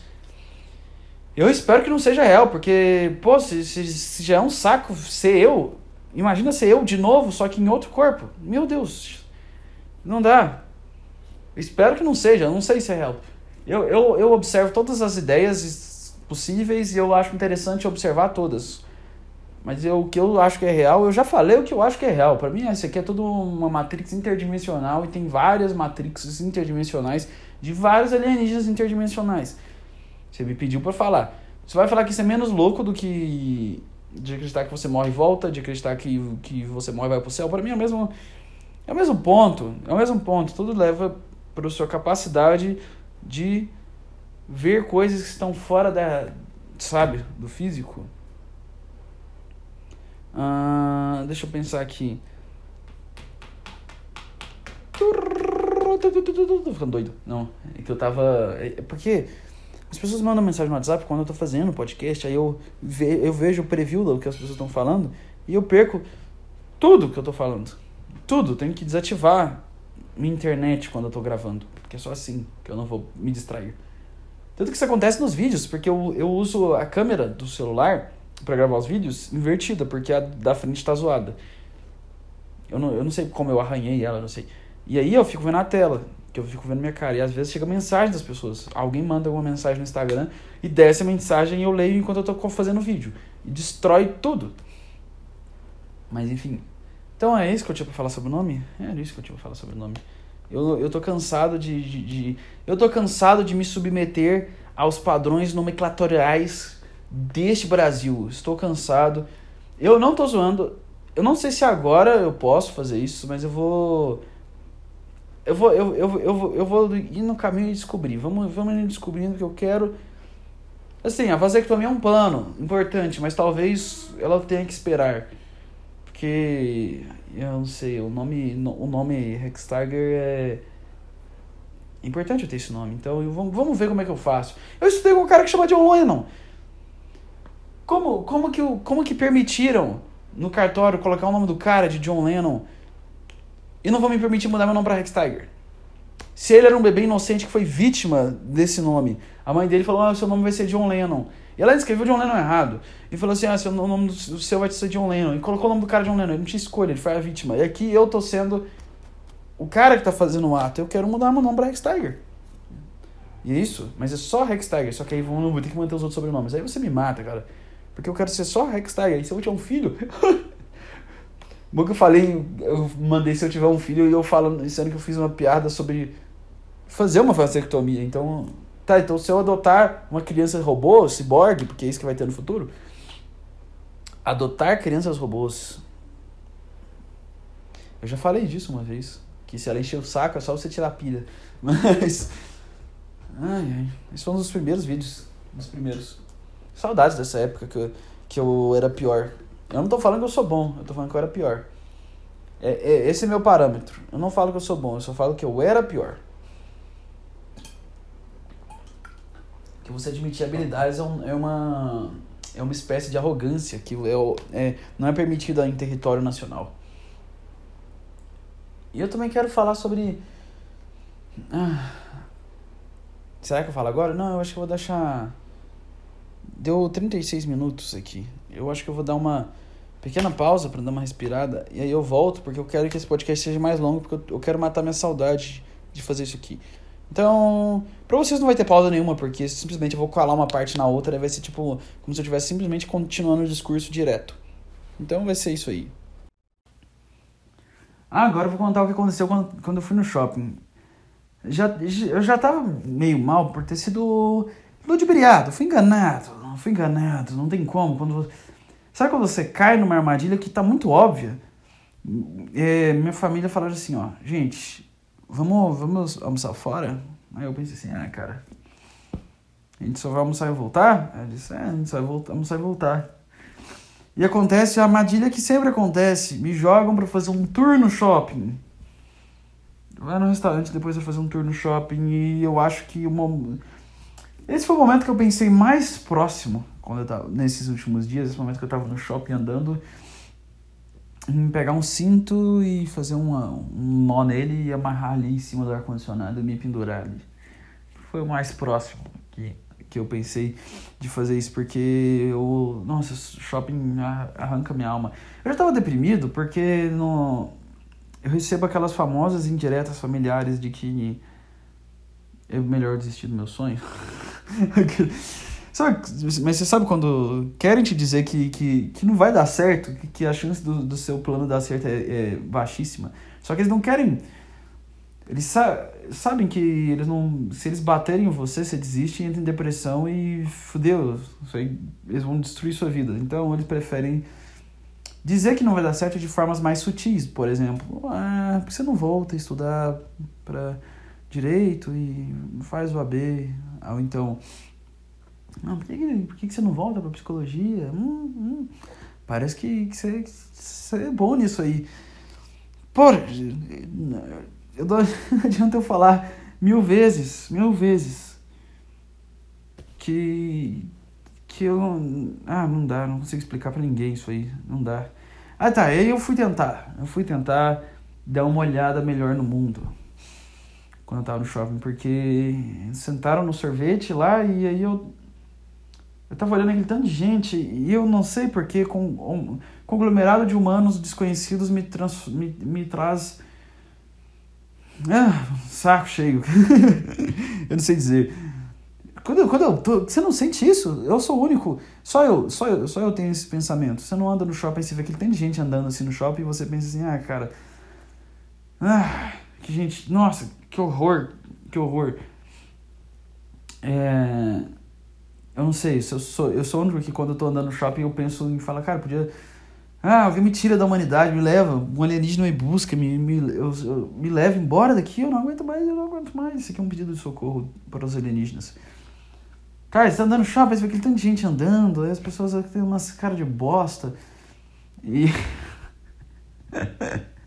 Eu espero que não seja real, porque, pô, se, se, se já é um saco ser eu, imagina ser eu de novo, só que em outro corpo. Meu Deus, não dá. Espero que não seja, não sei se é real. Eu, eu, eu observo todas as ideias possíveis e eu acho interessante observar todas. Mas eu, o que eu acho que é real, eu já falei o que eu acho que é real. Para mim, essa aqui é tudo uma matrix interdimensional e tem várias matrixes interdimensionais de vários alienígenas interdimensionais. Você me pediu para falar. Você vai falar que isso é menos louco do que de acreditar que você morre e volta, de acreditar que, que você morre e vai pro céu. Para mim é o mesmo é o mesmo ponto, é o mesmo ponto. Tudo leva para sua capacidade de ver coisas que estão fora da, sabe, do físico. Uh, deixa eu pensar aqui. Tô ficando doido. Não, é que eu tava. É porque as pessoas mandam mensagem no WhatsApp quando eu tô fazendo podcast, aí eu, ve, eu vejo o preview do que as pessoas estão falando e eu perco tudo que eu tô falando. Tudo. Tenho que desativar minha internet quando eu tô gravando. Porque é só assim que eu não vou me distrair. Tanto que isso acontece nos vídeos, porque eu, eu uso a câmera do celular para gravar os vídeos invertida, porque a da frente tá zoada. Eu não, eu não sei como eu arranhei ela, não sei. E aí eu fico vendo a tela, que eu fico vendo minha cara. E às vezes chega mensagem das pessoas. Alguém manda alguma mensagem no Instagram e desce a mensagem e eu leio enquanto eu tô fazendo o vídeo. E destrói tudo. Mas enfim. Então é isso que eu tinha pra falar sobre o nome? É, isso que eu tinha pra falar sobre o nome. Eu, eu tô cansado de, de, de Eu tô cansado de me submeter aos padrões nomenclatoriais deste Brasil. Estou cansado. Eu não tô zoando. Eu não sei se agora eu posso fazer isso, mas eu vou. Eu vou, eu, eu, eu, vou, eu vou ir no caminho e descobrir. Vamos, vamos descobrindo que eu quero. Assim, a vasectomia é um plano importante, mas talvez ela tenha que esperar. Porque. Eu não sei, o nome, o nome Hextiger é. Importante eu ter esse nome, então eu, vamos, vamos ver como é que eu faço. Eu estudei com um cara que chama John Lennon. Como, como, que, como que permitiram no cartório colocar o nome do cara de John Lennon e não vão me permitir mudar meu nome para Rex Tiger? Se ele era um bebê inocente que foi vítima desse nome, a mãe dele falou: ah, seu nome vai ser John Lennon. E ela escreveu John Lennon errado. E falou assim: ah, seu nome do seu vai ser John Lennon. E colocou o nome do cara John Lennon. Ele não tinha escolha, ele foi a vítima. E aqui eu tô sendo o cara que tá fazendo o ato, eu quero mudar meu nome pra Rex Tiger. E é isso, mas é só Rex Tiger, só que aí vou, vou ter que manter os outros sobrenomes. Aí você me mata, cara. Porque eu quero ser só Tiger. E se eu tiver um filho. [laughs] Bom que eu falei, eu mandei se eu tiver um filho e eu falo, sendo que eu fiz uma piada sobre fazer uma vasectomia. Então, tá, então se eu adotar uma criança robô, ciborgue, porque é isso que vai ter no futuro, adotar crianças robôs. Eu já falei disso uma vez. Que se ela encher o saco é só você tirar a pilha. [laughs] Mas. Ai, ai. Esse foi um dos primeiros vídeos. Um dos primeiros. Saudades dessa época que eu, que eu era pior. Eu não tô falando que eu sou bom, eu tô falando que eu era pior. É, é, esse é meu parâmetro. Eu não falo que eu sou bom, eu só falo que eu era pior. Que você admitir habilidades é, um, é uma é uma espécie de arrogância que é, é, não é permitida em território nacional. E eu também quero falar sobre. Ah, será que eu falo agora? Não, eu acho que eu vou deixar. Deu 36 minutos aqui. Eu acho que eu vou dar uma pequena pausa para dar uma respirada. E aí eu volto, porque eu quero que esse podcast seja mais longo, porque eu quero matar minha saudade de fazer isso aqui. Então, pra vocês não vai ter pausa nenhuma, porque simplesmente eu vou colar uma parte na outra e vai ser tipo como se eu estivesse simplesmente continuando o discurso direto. Então vai ser isso aí. Ah, agora eu vou contar o que aconteceu quando, quando eu fui no shopping. Já, eu já tava meio mal por ter sido ludibriado, fui enganado, fui enganado, não tem como. Quando, sabe quando você cai numa armadilha que tá muito óbvia? É, minha família falou assim, ó, gente, vamos, vamos almoçar fora? Aí eu pensei assim, ah, cara, a gente só vai almoçar e voltar? Eu disse, é, a gente só vai voltar, almoçar e voltar. E acontece a armadilha que sempre acontece. Me jogam para fazer um tour no shopping. Vai no restaurante, depois eu fazer um tour no shopping e eu acho que uma... esse foi o momento que eu pensei mais próximo quando eu tava nesses últimos dias, esse momento que eu tava no shopping andando, em pegar um cinto e fazer uma, um nó nele e amarrar ali em cima do ar condicionado e me pendurar ali. Foi o mais próximo que que eu pensei de fazer isso, porque eu, nossa, shopping arranca minha alma. Eu já estava deprimido porque no, eu recebo aquelas famosas indiretas familiares de que é melhor desistir do meu sonho. [laughs] [laughs] mas você sabe quando querem te dizer que, que, que não vai dar certo, que, que a chance do, do seu plano dar certo é, é baixíssima. Só que eles não querem eles sa sabem que eles não. Se eles baterem em você, você desiste, entra em depressão e fudeu. Eles vão destruir sua vida. Então eles preferem dizer que não vai dar certo de formas mais sutis. Por exemplo, ah, você não volta a estudar para direito e faz o AB? Ou então, não, por, que, por que você não volta para psicologia? Hum, hum, parece que, que, você, que você é bom nisso aí. Por eu não [laughs] adianta eu falar mil vezes, mil vezes que que eu ah, não dá, não consigo explicar para ninguém isso aí, não dá. Ah, tá, aí eu fui tentar. Eu fui tentar dar uma olhada melhor no mundo. Quando eu tava no shopping, porque sentaram no sorvete lá e aí eu eu tava olhando aquele tanto de gente e eu não sei porque com um conglomerado de humanos desconhecidos me, trans, me, me traz ah, saco cheio. [laughs] eu não sei dizer. Quando, quando eu tô, você não sente isso? Eu sou o único. Só eu, só eu, só eu tenho esse pensamento. Você não anda no shopping, você vê que tem gente andando assim no shopping e você pensa assim, ah, cara. Ah, que gente. Nossa, que horror. Que horror. É, eu não sei, eu sou, eu sou o único que quando eu tô andando no shopping eu penso em falar, cara, podia Ah, alguém me tira da humanidade, me leva, um alienígena me busca, me, me, eu, eu, me leva embora daqui, eu não aguento mais, eu não aguento mais. Isso aqui é um pedido de socorro para os alienígenas. Cara, você tá andando no shopping, você vê aquele tanto de gente andando, aí as pessoas têm umas cara de bosta. E. [laughs]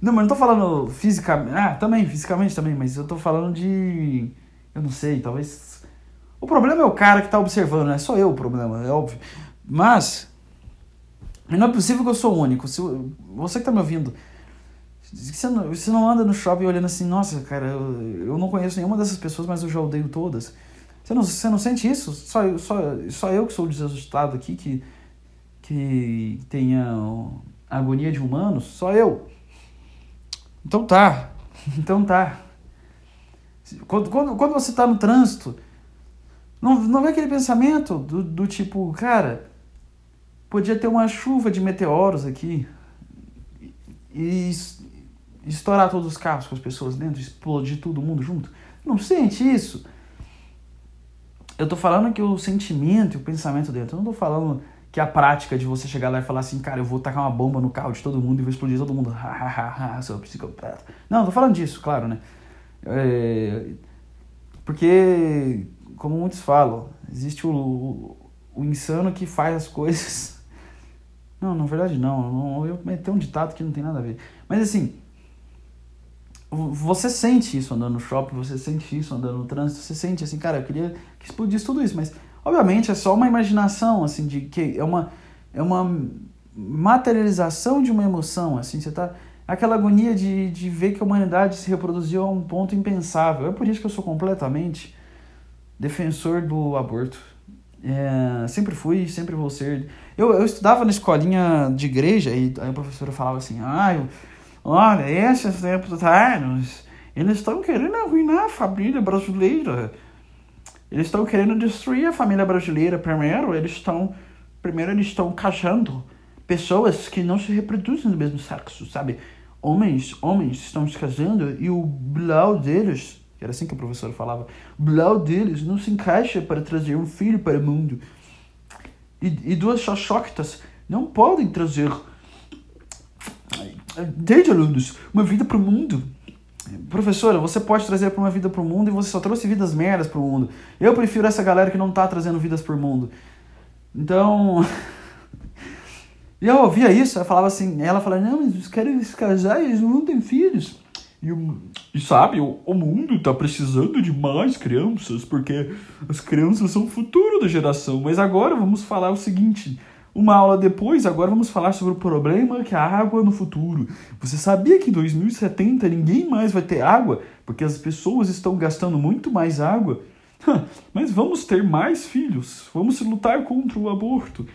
não, mas não tô falando fisicamente. Ah, também, fisicamente também, mas eu tô falando de. Eu não sei, talvez. O problema é o cara que tá observando, não é só eu o problema, é óbvio. Mas. Não é possível que eu sou único. Se você que tá me ouvindo. Você não, você não anda no shopping olhando assim, nossa, cara, eu, eu não conheço nenhuma dessas pessoas, mas eu já odeio todas. Você não, você não sente isso? Só, só, só eu que sou desajustado aqui, que, que tenha agonia de humanos? Só eu? Então tá. [laughs] Então tá. Quando, quando, quando você tá no trânsito, não, não vem aquele pensamento do, do tipo, cara, podia ter uma chuva de meteoros aqui e, e estourar todos os carros com as pessoas dentro, explodir todo mundo junto. Não sente isso? Eu tô falando que o sentimento e o pensamento dentro. Eu não tô falando que a prática de você chegar lá e falar assim, cara, eu vou tacar uma bomba no carro de todo mundo e vou explodir todo mundo. [laughs] Hahaha, sou psicopata. Não, tô falando disso, claro, né? É, porque, como muitos falam, existe o, o, o, insano que faz as coisas. [laughs] Não, na verdade não. eu meter um ditado que não tem nada a ver. Mas assim, você sente isso andando no shopping, você sente isso andando no trânsito, você sente assim, cara, eu queria que explodisse tudo isso, mas obviamente é só uma imaginação, assim, de que é uma, é uma materialização de uma emoção, assim, você tá aquela agonia de, de ver que a humanidade se reproduziu a um ponto impensável. É por isso que eu sou completamente defensor do aborto. É, sempre fui, sempre vou ser. Eu, eu estudava na escolinha de igreja e a professora falava assim, ah, Olha, esses deputados, eles estão querendo arruinar a família brasileira. Eles estão querendo destruir a família brasileira. Primeiro, eles estão, primeiro eles estão casando pessoas que não se reproduzem do mesmo sexo, sabe? Homens, homens estão se casando e o blau deles, era assim que a professora falava, o blau deles não se encaixa para trazer um filho para o mundo. E, e duas xoxóctas não podem trazer desde alunos, uma vida para o mundo. Professora, você pode trazer uma vida para o mundo e você só trouxe vidas merdas para o mundo. Eu prefiro essa galera que não está trazendo vidas para o mundo. Então. [laughs] e eu ouvia isso, ela falava assim, ela falava, não, mas eles querem se casar e eles não têm filhos. E, e sabe, o, o mundo está precisando de mais crianças, porque as crianças são o futuro da geração. Mas agora vamos falar o seguinte: uma aula depois, agora vamos falar sobre o problema que a água no futuro. Você sabia que em 2070 ninguém mais vai ter água porque as pessoas estão gastando muito mais água? Mas vamos ter mais filhos. Vamos lutar contra o aborto.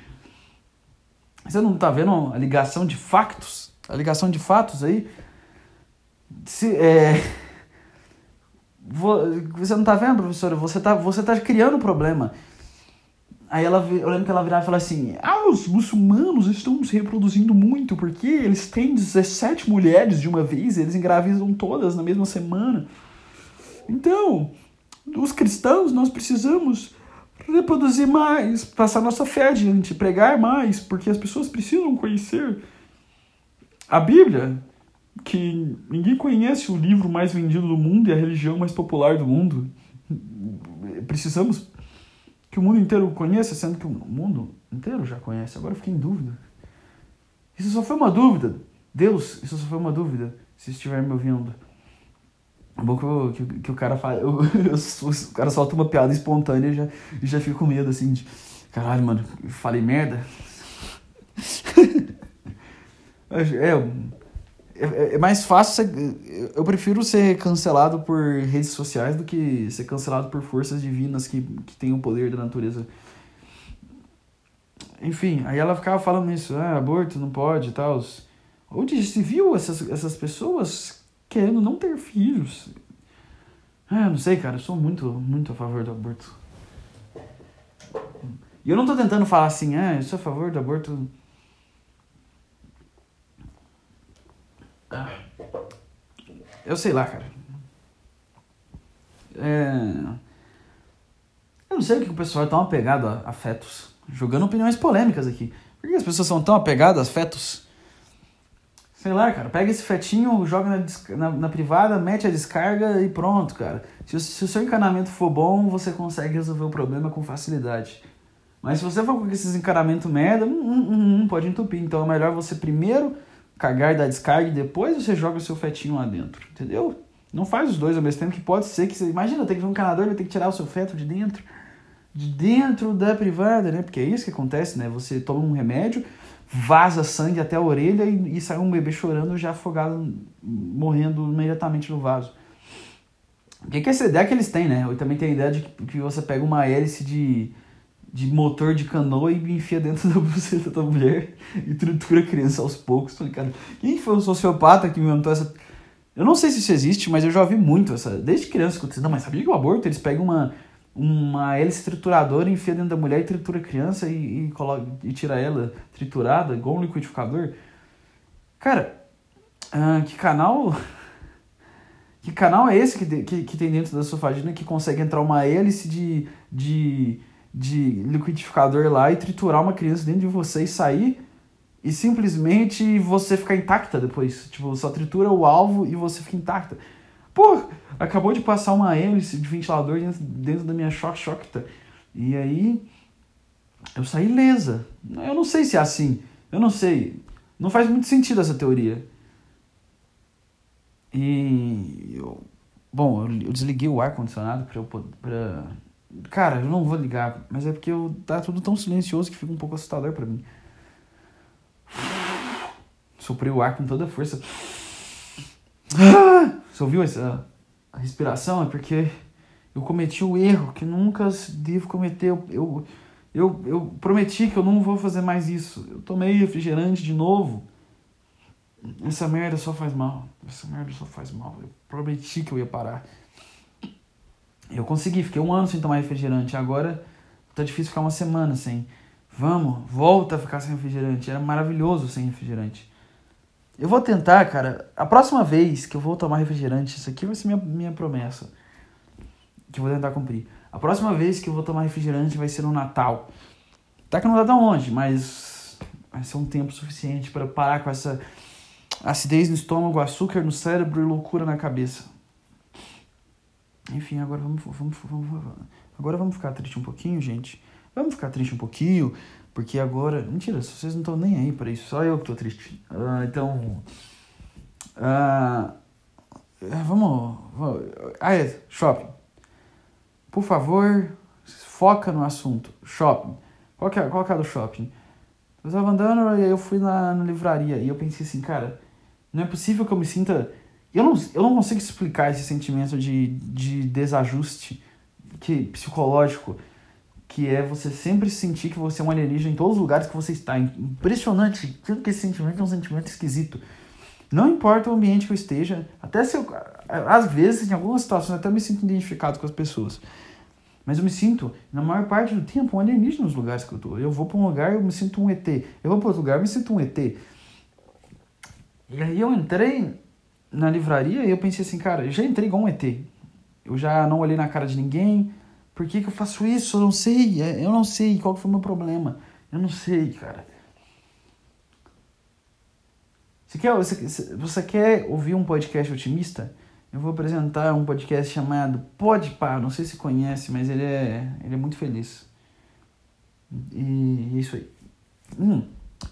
Você não está vendo a ligação de factos? A ligação de fatos aí? Se, é... Você não está vendo, professora? Você está você tá criando um problema. Aí ela, eu lembro que ela virava e falava assim: Ah, os muçulmanos estão se reproduzindo muito porque eles têm 17 mulheres de uma vez, eles engravidam todas na mesma semana. Então, os cristãos, nós precisamos reproduzir mais, passar nossa fé adiante, pregar mais, porque as pessoas precisam conhecer a Bíblia, que ninguém conhece o livro mais vendido do mundo e a religião mais popular do mundo. Precisamos que o mundo inteiro conheça, sendo que o mundo inteiro já conhece. Agora eu fiquei em dúvida. Isso só foi uma dúvida. Deus, isso só foi uma dúvida, se estiver me ouvindo. É bom que, eu, que, que, o cara fala. [laughs] Eu, eu, o cara solta uma piada espontânea e já, já fico com medo assim de. Caralho, mano, falei merda. [laughs] é, é, é, mais fácil ser, eu prefiro ser cancelado por redes sociais do que ser cancelado por forças divinas que, que têm o poder da natureza. Enfim, aí ela ficava falando isso, ah, aborto não pode e tal. Onde se viu essas, essas pessoas querendo não ter filhos? Ah, não sei, cara, eu sou muito, muito a favor do aborto. E eu não tô tentando falar assim, ah, eu sou a favor do aborto Eu sei lá, cara. É... Eu não sei o que o pessoal é tão apegado a afetos. Jogando opiniões polêmicas aqui. Por que as pessoas são tão apegadas a fetos? Sei lá, cara, pega esse fetinho, joga na, na, na, privada, mete a descarga e pronto, cara. Se, se o seu encanamento for bom, você consegue resolver o problema com facilidade. Mas se você for com esses encanamentos merda, hum, hum, hum, pode entupir. Então é melhor você primeiro cagar da descarga e depois você joga o seu fetinho lá dentro, entendeu? Não faz os dois ao mesmo tempo, que pode ser que você. Imagina, tem que ver um encanador, vai ter que tirar o seu feto de dentro. De dentro da privada, né? Porque é isso que acontece, né? Você toma um remédio, vaza sangue até a orelha e, e sai um bebê chorando já afogado, morrendo imediatamente no vaso. Porque que essa ideia que eles têm, né? Eu também tenho a ideia de que, que você pega uma hélice de, de motor de canoa e enfia dentro [laughs] da buceta da mulher e tritura a criança aos poucos. Falei, cara, quem foi o sociopata que inventou essa. Eu não sei se isso existe, mas eu já ouvi muito essa. Desde criança, não, mas sabia que o aborto eles pegam uma uma hélice trituradora, enfia dentro da mulher e tritura a criança e, e, coloca, e tira ela triturada, igual um liquidificador. Cara, uh, que canal. Que canal é esse que, que, que tem dentro da sua vagina que consegue entrar uma hélice de, de, de liquidificador lá e triturar uma criança dentro de você e sair e simplesmente você ficar intacta depois? Tipo, só tritura o alvo e você fica intacta. Pô, acabou de passar uma hélice de ventilador dentro, dentro da minha shockta. E aí eu saí lesa. Eu não sei se é assim. Eu não sei. Não faz muito sentido essa teoria. E eu, bom, eu desliguei o ar condicionado eu para Cara, eu não vou ligar, mas é porque eu, tá tudo tão silencioso que fica um pouco assustador para mim. Soprei o ar com toda a força. Você ouviu essa respiração? É porque eu cometi o erro que nunca devo cometer. Eu, eu, eu, eu prometi que eu não vou fazer mais isso. Eu tomei refrigerante de novo. Essa merda só faz mal. Essa merda só faz mal. Eu prometi que eu ia parar. Eu consegui, fiquei um ano sem tomar refrigerante. Agora tá difícil ficar uma semana sem. Vamos, volta a ficar sem refrigerante. Era maravilhoso sem refrigerante. Eu vou tentar, cara. A próxima vez que eu vou tomar refrigerante, isso aqui vai ser minha, minha promessa. Que eu vou tentar cumprir. A próxima vez que eu vou tomar refrigerante vai ser no Natal. Tá que não tá tão longe, mas vai ser um tempo suficiente para parar com essa acidez no estômago, açúcar no cérebro e loucura na cabeça. Enfim, agora vamos, vamos, vamos, agora vamos ficar triste um pouquinho, gente. Vamos ficar triste um pouquinho. Porque agora. Mentira, vocês não estão nem aí para isso, só eu que tô triste. Uh, então. Uh, vamos, vamos. Ah, é, shopping. Por favor, foca no assunto. Shopping. Qual que é, qual que é do shopping? Eu estava andando e eu fui na, na livraria e eu pensei assim, cara, não é possível que eu me sinta. Eu não, eu não consigo explicar esse sentimento de, de desajuste que, psicológico que é você sempre sentir que você é um alienígena em todos os lugares que você está. Impressionante, tanto que esse sentimento é um sentimento esquisito. Não importa o ambiente que eu esteja, até se eu, às vezes, em algumas situações, até me sinto identificado com as pessoas. Mas eu me sinto, na maior parte do tempo, um alienígena nos lugares que eu estou. Eu vou para um lugar, eu me sinto um ET. Eu vou para outro lugar, eu me sinto um ET. E aí eu entrei na livraria e eu pensei assim, cara, eu já entrei igual um ET. Eu já não olhei na cara de ninguém, por que, que eu faço isso? Eu não sei. É, eu não sei qual foi o meu problema. Eu não sei, cara. Você quer, você, você quer ouvir um podcast otimista? Eu vou apresentar um podcast chamado Pode Pá. Não sei se conhece, mas ele é, ele é muito feliz. E isso aí. Hum,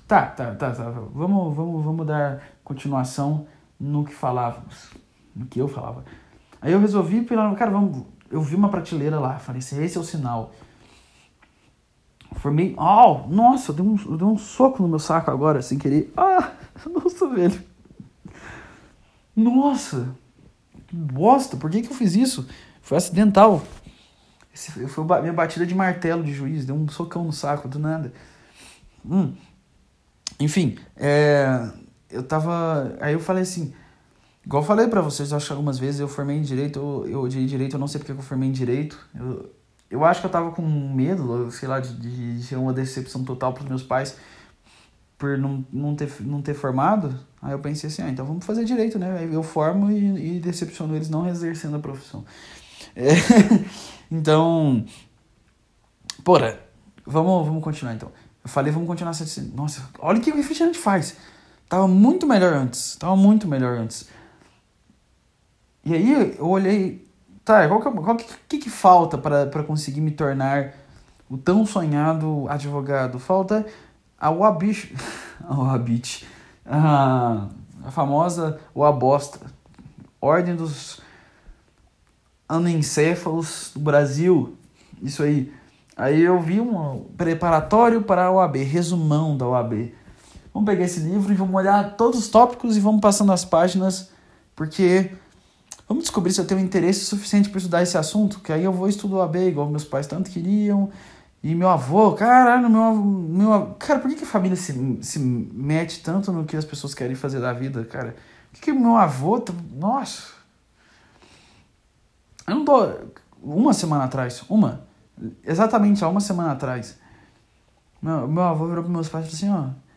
tá, tá, tá, tá. Vamos, vamos, vamos dar continuação no que falávamos. No que eu falava. Aí eu resolvi, cara, vamos eu vi uma prateleira lá, falei assim, esse é o sinal. Formei, oh, nossa, eu dei, um, eu dei um soco no meu saco agora, sem querer. Ah, [laughs] nossa, velho. Nossa, que bosta, por que, que eu fiz isso? Foi acidental. Esse foi minha batida de martelo de juiz, deu um socão no saco, do nada. Hum. Enfim, é, eu tava. Aí eu falei assim, Igual eu falei para vocês, acho que algumas vezes eu formei em direito, eu, eu odiei direito, eu não sei porque eu formei em direito. Eu, eu acho que eu tava com medo, sei lá, de, de ser uma decepção total pros meus pais por não, não, ter, não ter formado. Aí eu pensei assim, ah, então vamos fazer direito, né? Eu formo e, e decepciono eles não exercendo a profissão. É, [laughs] então, porra, vamos, vamos continuar então. Eu falei, vamos continuar. Nossa, olha o que o refrigerante faz. Tava muito melhor antes. Tava muito melhor antes. E aí eu olhei, tá, qual que, qual que, que, que falta para conseguir me tornar o tão sonhado advogado? Falta a UABIT, [laughs] a UABIT, a, a famosa UABOSTA, Ordem dos Anencéfalos do Brasil, isso aí. Aí eu vi um preparatório para a OAB, resumão da OAB. Vamos pegar esse livro e vamos olhar todos os tópicos e vamos passando as páginas, porque vamos descobrir se eu tenho interesse suficiente para estudar esse assunto, que aí eu vou estudar OAB igual meus pais tanto queriam. E meu avô, caralho, meu, meu cara, por que, que a família se, se mete tanto no que as pessoas querem fazer da vida, cara? Por que, que meu avô, tá, nossa. Eu não tô uma semana atrás, uma exatamente há uma semana atrás, meu, meu avô virou para meus pais e falou assim, ó,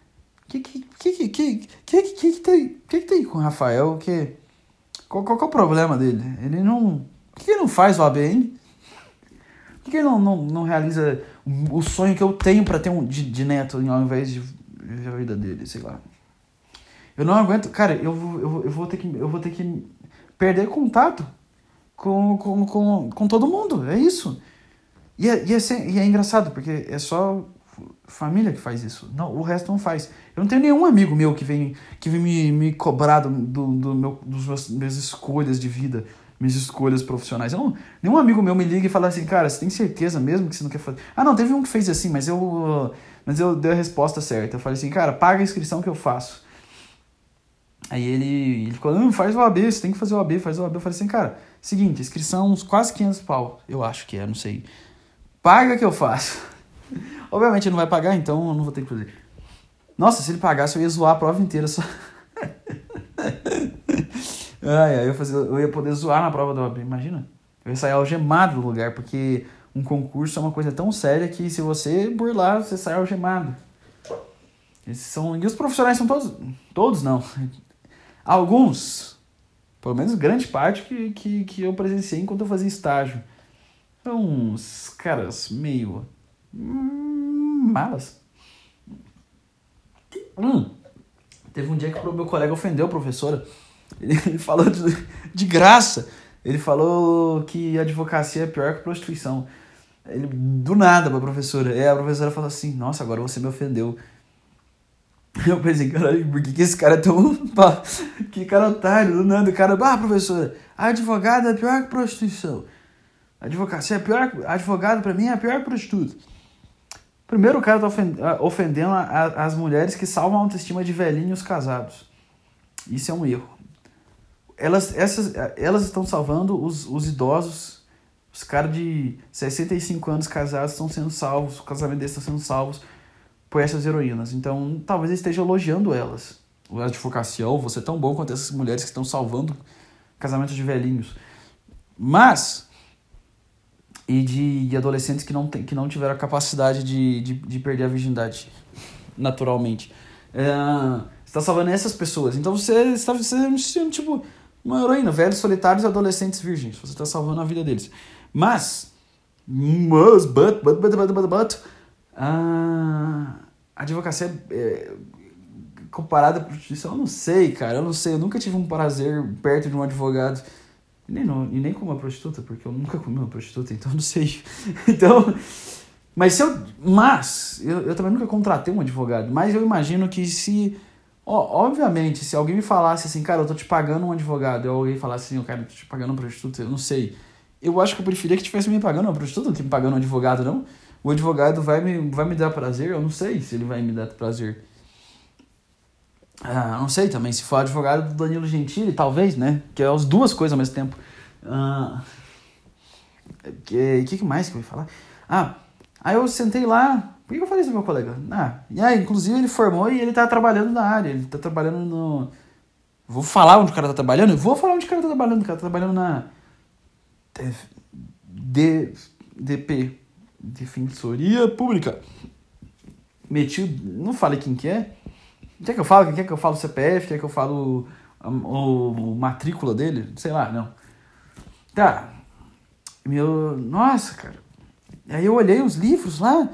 que que que que que que tem que que tem com o Rafael? Que qual, qual, qual é o problema dele? Ele não que, que ele não faz o ABN que, que ele não, não, não realiza o sonho que eu tenho para ter um de, de neto ao invés de, de a vida dele sei lá? Eu não aguento cara eu vou, eu, eu vou ter que eu vou ter que perder contato com, com, com, com todo mundo é isso. E é, e, é, e é engraçado porque é só família que faz isso. Não, o resto não faz. Eu não tenho nenhum amigo meu que vem, que vem me, me cobrar do, do, do meu, dos meus, minhas escolhas de vida, minhas escolhas profissionais. Eu não, nenhum amigo meu me liga e fala assim, cara, você tem certeza mesmo que você não quer fazer? Ah, não, teve um que fez assim, mas eu, mas eu dei a resposta certa. Eu falei assim, cara, paga a inscrição que eu faço. Aí ele, ele ficou, não, faz o AB, você tem que fazer o AB, faz o AB. Eu falei assim, cara, seguinte, inscrição uns quase 500 pau, eu acho que é, não sei. Paga que eu faço. Obviamente ele não vai pagar, então eu não vou ter que fazer. Nossa, se ele pagasse, eu ia zoar a prova inteira só. [laughs] ai, ai, eu, fazer, eu ia poder zoar na prova da OAB, imagina. Eu ia sair algemado do lugar, porque um concurso é uma coisa tão séria que se você burlar, você sai algemado. Esses são, e os profissionais são todos. Todos não. Alguns, pelo menos grande parte que, que, que eu presenciei enquanto eu fazia estágio uns caras meio hum, malas. Hum. Teve um dia que o meu colega ofendeu a professora. Ele [laughs] falou de, de graça. Ele falou que advocacia é pior que prostituição. Ele, do nada pra professora. É, a professora falou assim, nossa, agora você me ofendeu. [laughs] Eu pensei, caralho, por que, que esse cara é tão. [laughs] que cara otário, do nada. O cara, ah, professora, a advogada é pior que prostituição. Advocacia é pior, advogado para mim é pior que prostituta. Primeiro o cara tá ofendendo as mulheres que salvam a autoestima de velhinhos casados. Isso é um erro. Elas, essas, elas estão salvando os, os idosos, os caras de 65 anos casados estão sendo salvos, o casamento deles está sendo salvos por essas heroínas. Então, talvez esteja elogiando elas. A advocacia, você é tão bom quanto essas mulheres que estão salvando casamentos de velhinhos. Mas, e de, adolescentes que não, tem, que não tiveram a capacidade de, de, de perder a virgindade naturalmente. É, você está salvando essas pessoas. Então você está sendo tipo uma heroína, velhos solitários adolescentes virgens. Você está salvando a vida deles. Mas, mas, but, but, but, but, but, but a advocacia é, comparada à prostituição, eu não sei, cara. Eu não sei. Eu nunca tive um prazer perto de um advogado e nem, não, e nem com uma prostituta, porque eu nunca comi uma prostituta, então não sei. [laughs] Então. Mas se eu. Mas, eu, eu também nunca contratei um advogado, mas eu imagino que se. Ó, obviamente, se alguém me falasse assim, cara, eu tô te pagando um advogado, ou alguém falasse assim, eu quero te pagando uma prostituta, eu não sei. Eu acho que eu preferia que tivesse me pagando uma prostituta do que me pagando um advogado, não. O advogado vai me, vai me dar prazer, eu não sei se ele vai me dar prazer. Ah, não sei também, se for advogado do Danilo Gentili, talvez, né? Que é as duas coisas ao mesmo tempo. Ah, que, que mais que eu ia falar? Ah, aí eu sentei lá. Por que eu falei isso pro meu colega? Ah, e aí, inclusive ele formou e ele tá trabalhando na área. Ele tá trabalhando no. Vou falar onde o cara tá trabalhando? Vou falar onde o cara tá trabalhando. O cara tá trabalhando na. D, DP Defensoria Pública. Meti. Não falei quem que é. Quer que eu falo? Quer que eu falo o CPF? Quer que eu falo o, matrícula dele? Sei lá, não. Tá. Meu. Nossa, cara. Aí eu olhei os livros lá.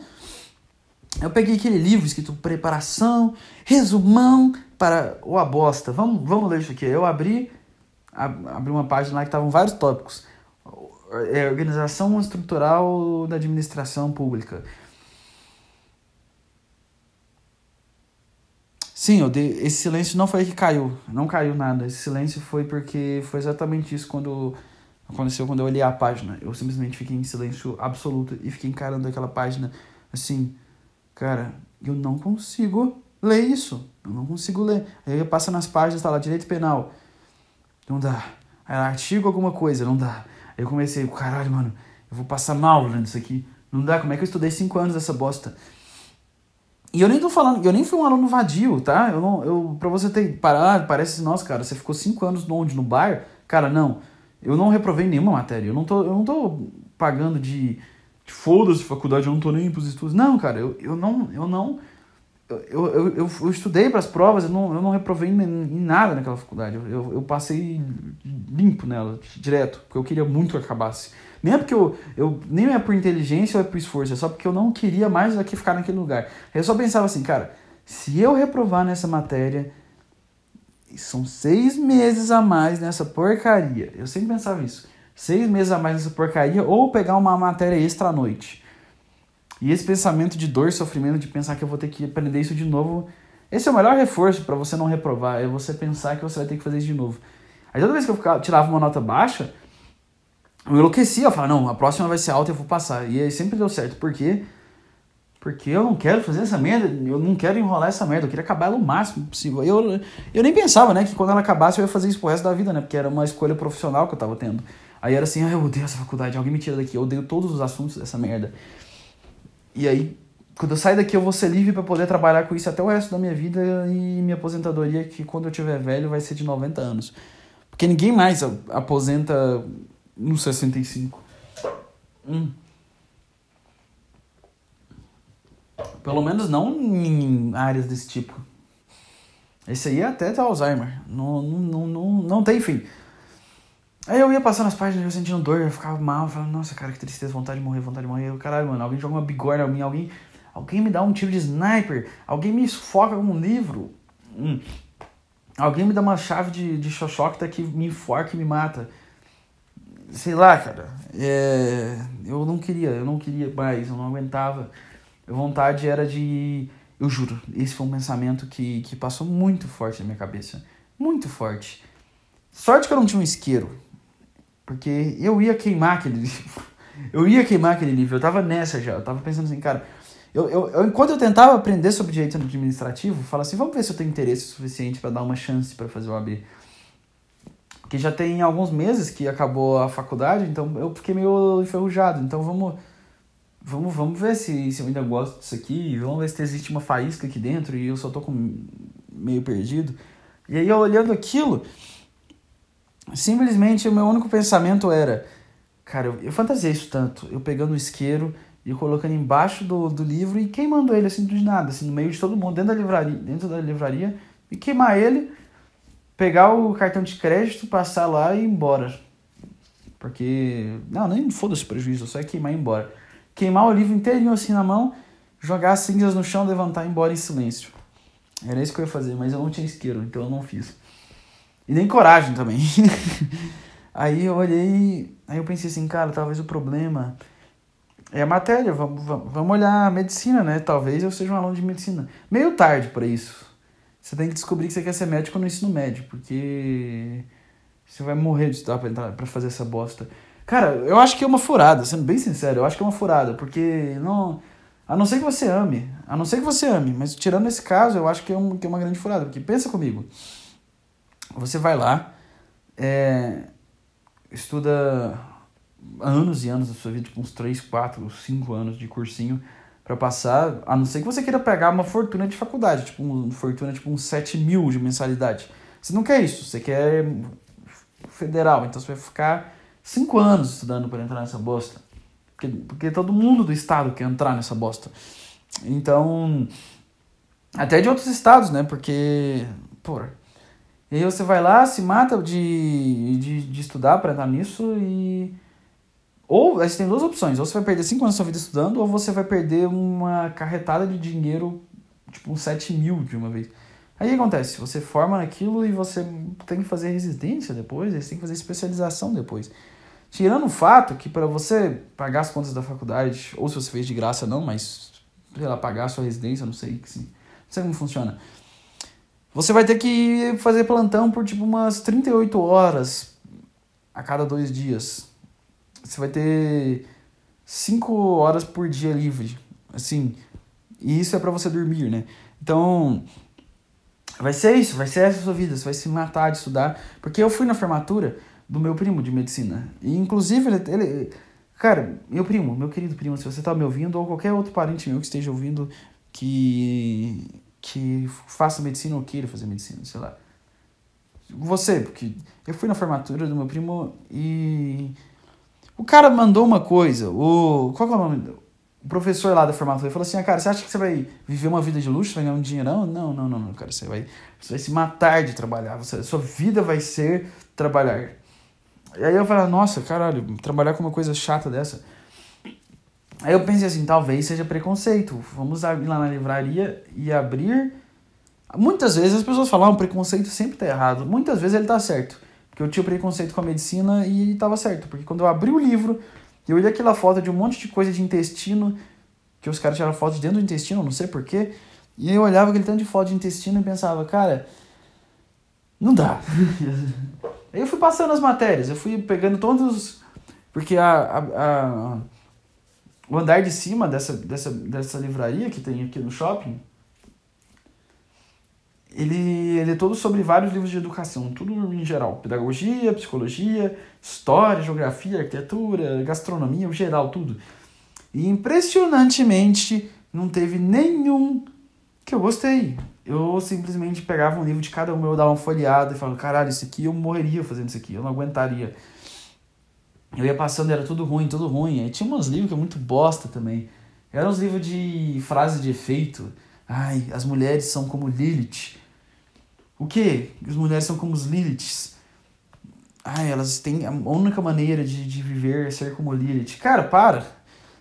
Eu peguei aquele livro escrito Preparação, Resumão para o Abosta. Vamos, vamos ler isso aqui. Eu abri, abri uma página lá que estavam vários tópicos. É, organização estrutural da administração pública. Sim, eu dei, esse silêncio não foi que caiu, não caiu nada. Esse silêncio foi porque foi exatamente isso quando aconteceu quando eu olhei a página. Eu simplesmente fiquei em silêncio absoluto e fiquei encarando aquela página assim, cara, eu não consigo ler isso. Eu não consigo ler. Aí eu passo nas páginas, tá lá, direito penal. Não dá. Aí artigo alguma coisa, não dá. Aí eu comecei, caralho, mano, eu vou passar mal lendo isso aqui. Não dá, como é que eu estudei cinco anos dessa bosta? E eu nem tô falando, eu nem fui um aluno vadio, tá? Eu não, eu, pra você ter parado, parece, nossa, cara, você ficou cinco anos onde? No bar? Cara, não. Eu não reprovei nenhuma matéria. Eu não tô, eu não tô pagando de, de foda-se faculdade, eu não tô nem pros estudos. Não, cara, eu, eu não, eu não. Eu, eu, eu, eu estudei para as provas, eu não, eu não reprovei em, em nada naquela faculdade. Eu, eu, eu passei limpo nela, direto, porque eu queria muito que acabasse. Nem é porque eu, eu nem é por inteligência ou é por esforço, é só porque eu não queria mais que ficar naquele lugar. Eu só pensava assim, cara, se eu reprovar nessa matéria, são seis meses a mais nessa porcaria. Eu sempre pensava isso. Seis meses a mais nessa porcaria, ou pegar uma matéria extra à noite. E esse pensamento de dor e sofrimento, de pensar que eu vou ter que aprender isso de novo, esse é o melhor reforço para você não reprovar, é você pensar que você vai ter que fazer isso de novo. Aí toda vez que eu ficava, tirava uma nota baixa, eu enlouquecia, eu falava, não, a próxima vai ser alta e eu vou passar. E aí sempre deu certo. Por quê? Porque eu não quero fazer essa merda, eu não quero enrolar essa merda, eu queria acabar ela o máximo possível. Eu, eu nem pensava, né, que quando ela acabasse eu ia fazer isso pro resto da vida, né, porque era uma escolha profissional que eu tava tendo. Aí era assim, ah, eu odeio essa faculdade, alguém me tira daqui, eu odeio todos os assuntos dessa merda. E aí, quando eu sair daqui eu vou ser livre para poder trabalhar com isso até o resto da minha vida e minha aposentadoria, que quando eu tiver velho vai ser de 90 anos. Porque ninguém mais aposenta no 65. Hum. Pelo menos não em áreas desse tipo. Esse aí é até tá Alzheimer. Não, não, não, não, tem fim. Aí eu ia passando as páginas, eu sentindo dor, eu ficava mal, eu falava, nossa, cara, que tristeza, vontade de morrer, vontade de morrer. Caralho, mano, alguém joga uma bigorna em mim, alguém, alguém me dá um tiro de sniper, alguém me sufoca com um livro. Hum. Alguém me dá uma chave de, de xoxocta que me enforca e me mata sei lá, cara, é, eu não queria, eu não queria mais, eu não aguentava. A vontade era de. Eu juro, esse foi um pensamento que, que passou muito forte na minha cabeça. Muito forte. Sorte que eu não tinha um isqueiro. Porque eu ia queimar aquele livro. [laughs] Eu ia queimar aquele livro. Eu tava nessa já. Eu tava pensando assim, cara. Eu, eu, eu enquanto eu tentava aprender sobre direito administrativo, falo assim, vamos ver se eu tenho interesse suficiente para dar uma chance para fazer o AB que já tem alguns meses que acabou a faculdade, então eu fiquei meio enferrujado. Então vamos vamos, vamos ver se, se eu ainda gosto disso aqui, vamos ver se existe uma faísca aqui dentro e eu só tô com meio perdido. E aí olhando aquilo, simplesmente o meu único pensamento era, cara, eu, eu fantasiei isso tanto, eu pegando o isqueiro e colocando embaixo do, do livro e queimando ele assim de nada, assim, no meio de todo mundo, dentro da livraria, dentro da livraria, e queimar ele pegar o cartão de crédito, passar lá e ir embora. Porque. Não, nem foda-se prejuízo, só é queimar e ir embora. Queimar o livro inteirinho assim na mão, jogar as cinzas no chão, levantar e ir embora em silêncio. Era isso que eu ia fazer, mas eu não tinha isqueiro, então eu não fiz. E nem coragem também. [laughs] aí eu olhei, aí eu pensei assim, cara, talvez o problema é a matéria, vamos, vamos olhar a medicina, né? Talvez eu seja um aluno de medicina. Meio tarde para isso. Você tem que descobrir que você quer ser médico no ensino médio, porque você vai morrer de estudar pra, entrar, pra fazer essa bosta. Cara, eu acho que é uma furada, sendo bem sincero, eu acho que é uma furada, porque não. A não ser que você ame, a não ser que você ame, mas tirando esse caso, eu acho que é, um, que é uma grande furada, porque pensa comigo. Você vai lá, é, estuda anos e anos da sua vida, tipo uns 3, 4, 5 anos de cursinho, para passar, a não ser que você queira pegar uma fortuna de faculdade, tipo uma fortuna tipo uns 7 mil de mensalidade. Você não quer isso, você quer federal, então você vai ficar 5 anos estudando para entrar nessa bosta. Porque, porque todo mundo do estado quer entrar nessa bosta. Então, até de outros estados, né? Porque, porra. E aí você vai lá, se mata de, de, de estudar para entrar nisso e Ou você tem duas opções. Ou você vai perder 5 anos da sua vida estudando, ou você vai perder uma carretada de dinheiro, tipo uns 7 mil de uma vez. Aí o que acontece? Você forma naquilo e você tem que fazer residência depois, você tem que fazer especialização depois. Tirando o fato que para você pagar as contas da faculdade, ou se você fez de graça não, mas sei lá, pagar a sua residência, não sei, não sei como funciona. Você vai ter que fazer plantão por tipo umas 38 horas a cada dois dias. Você vai ter 5 horas por dia livre. Assim, e isso é para você dormir, né? Então, vai ser isso, vai ser essa sua vida. Você vai se matar de estudar. Porque eu fui na formatura do meu primo de medicina. E inclusive ele, ele cara, meu primo, meu querido primo, se você tá me ouvindo ou qualquer outro parente meu que esteja ouvindo que que faça medicina ou queira fazer medicina, sei lá. Você, porque eu fui na formatura do meu primo e o cara mandou uma coisa, o qual é o nome? O professor lá da formatura falou assim: ah, "Cara, você acha que você vai viver uma vida de luxo, vai ganhar um dinheirão? Não, não, não, não, cara, você vai você vai se matar de trabalhar, você, sua vida vai ser trabalhar. E aí eu falei, nossa, caralho, trabalhar com uma coisa chata dessa. Aí eu pensei assim, talvez seja preconceito. Vamos ir lá na livraria e abrir. Muitas vezes as pessoas falam, ah, o preconceito sempre tá errado. Muitas vezes ele tá certo. Porque eu tinha preconceito com a medicina e tava certo. Porque quando eu abri o livro, eu olhei aquela foto de um monte de coisa de intestino, que os caras tiraram foto de dentro do intestino, não sei porquê. E eu olhava aquele tanto de foto de intestino e pensava, cara, não dá. [laughs] Aí eu fui passando as matérias, eu fui pegando todos. Porque a, a, a, o andar de cima dessa, dessa, dessa livraria que tem aqui no shopping, ele, ele é todo sobre vários livros de educação, tudo em geral. Pedagogia, psicologia, história, geografia, arquitetura, gastronomia, o geral, tudo. E impressionantemente não teve nenhum que eu gostei eu simplesmente pegava um livro de cada um, eu dava uma folheada e falava, caralho, isso aqui eu morreria fazendo isso aqui, eu não aguentaria. Eu ia passando, era tudo ruim, tudo ruim. Aí tinha uns livros que é muito bosta também. Eram uns livros de frase de efeito. Ai, as mulheres são como Lilith. O quê? As mulheres são como os Liliths. Ai, elas têm. A única maneira de, de viver é ser como Lilith. Cara, para!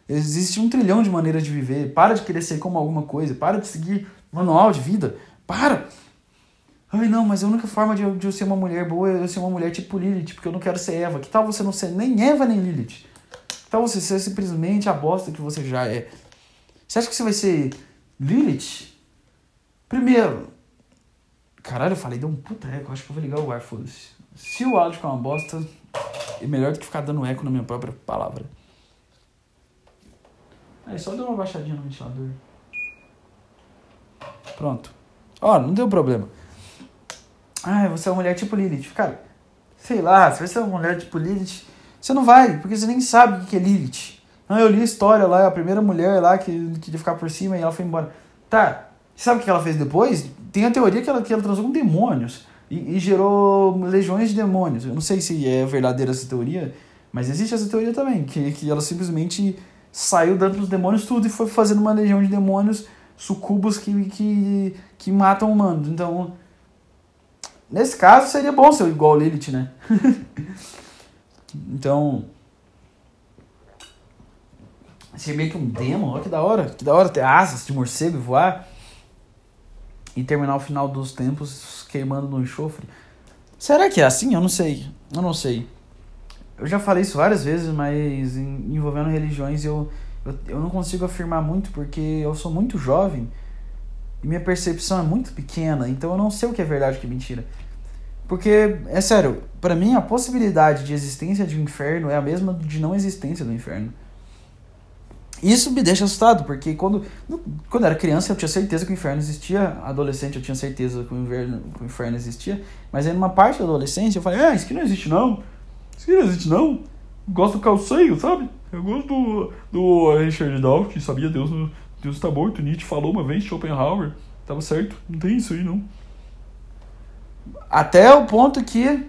Existe um trilhão de maneiras de viver. Para de querer ser como alguma coisa. Para de seguir manual de vida. Para! Ai, não, mas a única forma de eu, de eu ser uma mulher boa é eu ser uma mulher tipo Lilith, porque eu não quero ser Eva. Que tal você não ser nem Eva nem Lilith? Que tal você ser simplesmente a bosta que você já é? Você acha que você vai ser Lilith? Primeiro. Caralho, eu falei, deu um puta eco. Acho que eu vou ligar o foda-se. Se o áudio ficar uma bosta, é melhor do que ficar dando eco na minha própria palavra. Aí, só deu uma baixadinha no ventilador. Pronto. Ó, não deu problema. Ah, você é uma mulher tipo Lilith. Cara, sei lá, se você é uma mulher tipo Lilith, você não vai, porque você nem sabe o que é Lilith. Ah, eu li a história lá, a primeira mulher lá que queria ficar por cima e ela foi embora. Tá, sabe o que ela fez depois? Tem a teoria que ela, que ela transou com demônios e, e gerou legiões de demônios. Eu não sei se é verdadeira essa teoria, mas existe essa teoria também, que, que ela simplesmente saiu dando os demônios tudo e foi fazendo uma legião de demônios sucubos que, que, que matam humanos. Então, nesse caso, seria bom ser igual Lilith, né? [laughs] então, ser meio que um demo, olha que da hora. Que da hora ter asas de morcego e voar. E terminar o final dos tempos queimando no enxofre. Será que é assim? Eu não sei. Eu não sei. Eu já falei isso várias vezes, mas envolvendo religiões eu eu, eu não consigo afirmar muito porque eu sou muito jovem e minha percepção é muito pequena, então eu não sei o que é verdade e o que é mentira. Porque, é sério, para mim a possibilidade de existência de um inferno é a mesma de não existência do inferno. Isso me deixa assustado, porque quando, quando eu era criança eu tinha certeza que o inferno existia, adolescente eu tinha certeza que o, inverno, que o inferno existia, mas aí numa parte da adolescência eu falei, ah, isso aqui não existe não, isso aqui não existe não, gosto do calceio, sabe? Eu gosto do, do Richard Dawkins, sabia Deus, Deus está morto. Nietzsche falou uma vez, Schopenhauer. Tava certo. Não tem isso aí, não. Até o ponto que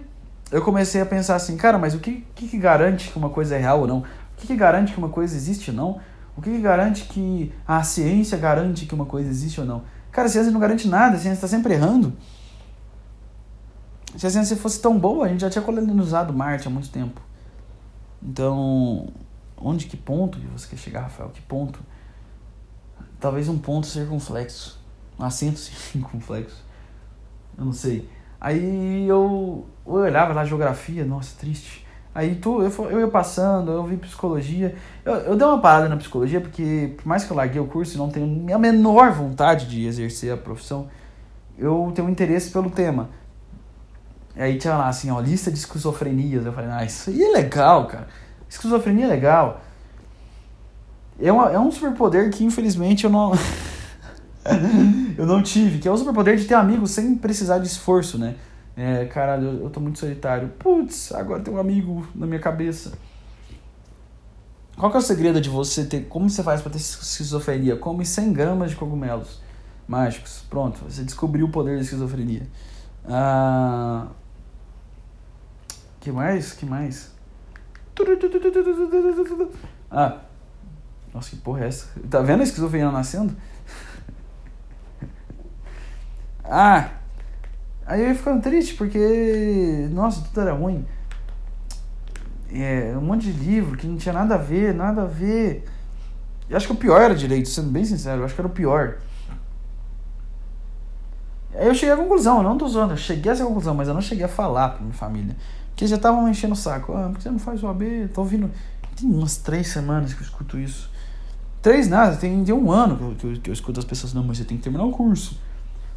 eu comecei a pensar assim, cara, mas o que, que, que garante que uma coisa é real ou não? O que, que garante que uma coisa existe ou não? O que, garante que a ciência garante que uma coisa existe ou não? Cara, a ciência não garante nada, a ciência está sempre errando. Se a ciência fosse tão boa, a gente já tinha colonizado Marte há muito tempo. Então, Onde, que ponto que você quer chegar, Rafael? Que ponto? Talvez um ponto circunflexo. Um acento [laughs] circunflexo. Eu não sei. Aí eu, eu olhava lá geografia, nossa, triste. Aí tu, eu, eu ia passando, eu vi psicologia. Eu, eu dei uma parada na psicologia porque, por mais que eu larguei o curso e não tenho a menor vontade de exercer a profissão, eu tenho interesse pelo tema. Aí tinha lá assim, ó, lista de esquizofrenias. Eu falei, ah, isso aí é legal, cara. Esquizofrenia é legal. É, uma, é um superpoder que infelizmente eu não. [laughs] eu não tive, que é o superpoder de ter amigos sem precisar de esforço, né? É, caralho, eu, eu tô muito solitário. Putz, agora tem um amigo na minha cabeça. Qual que é o segredo de você ter. Como você faz para ter esquizofrenia? Come 100 gramas de cogumelos mágicos. Pronto, você descobriu o poder da esquizofrenia. Ah, que mais? Que mais? Ah, nossa, que porra é essa? Tá vendo a esquizofrenia nascendo? [laughs] ah, aí eu ia ficando triste porque, nossa, tudo era ruim. É, um monte de livro que não tinha nada a ver, nada a ver. Eu acho que o pior era direito, sendo bem sincero, eu acho que era o pior. Aí eu cheguei à conclusão, eu não tô zoando, eu cheguei a essa conclusão, mas eu não cheguei a falar pra minha família. Porque já estavam me enchendo o saco. Ah, por que você não faz o AB? Tô ouvindo. Tem umas três semanas que eu escuto isso. Três nada, tem, tem um ano que eu, que eu escuto as pessoas, não, mas você tem que terminar o curso.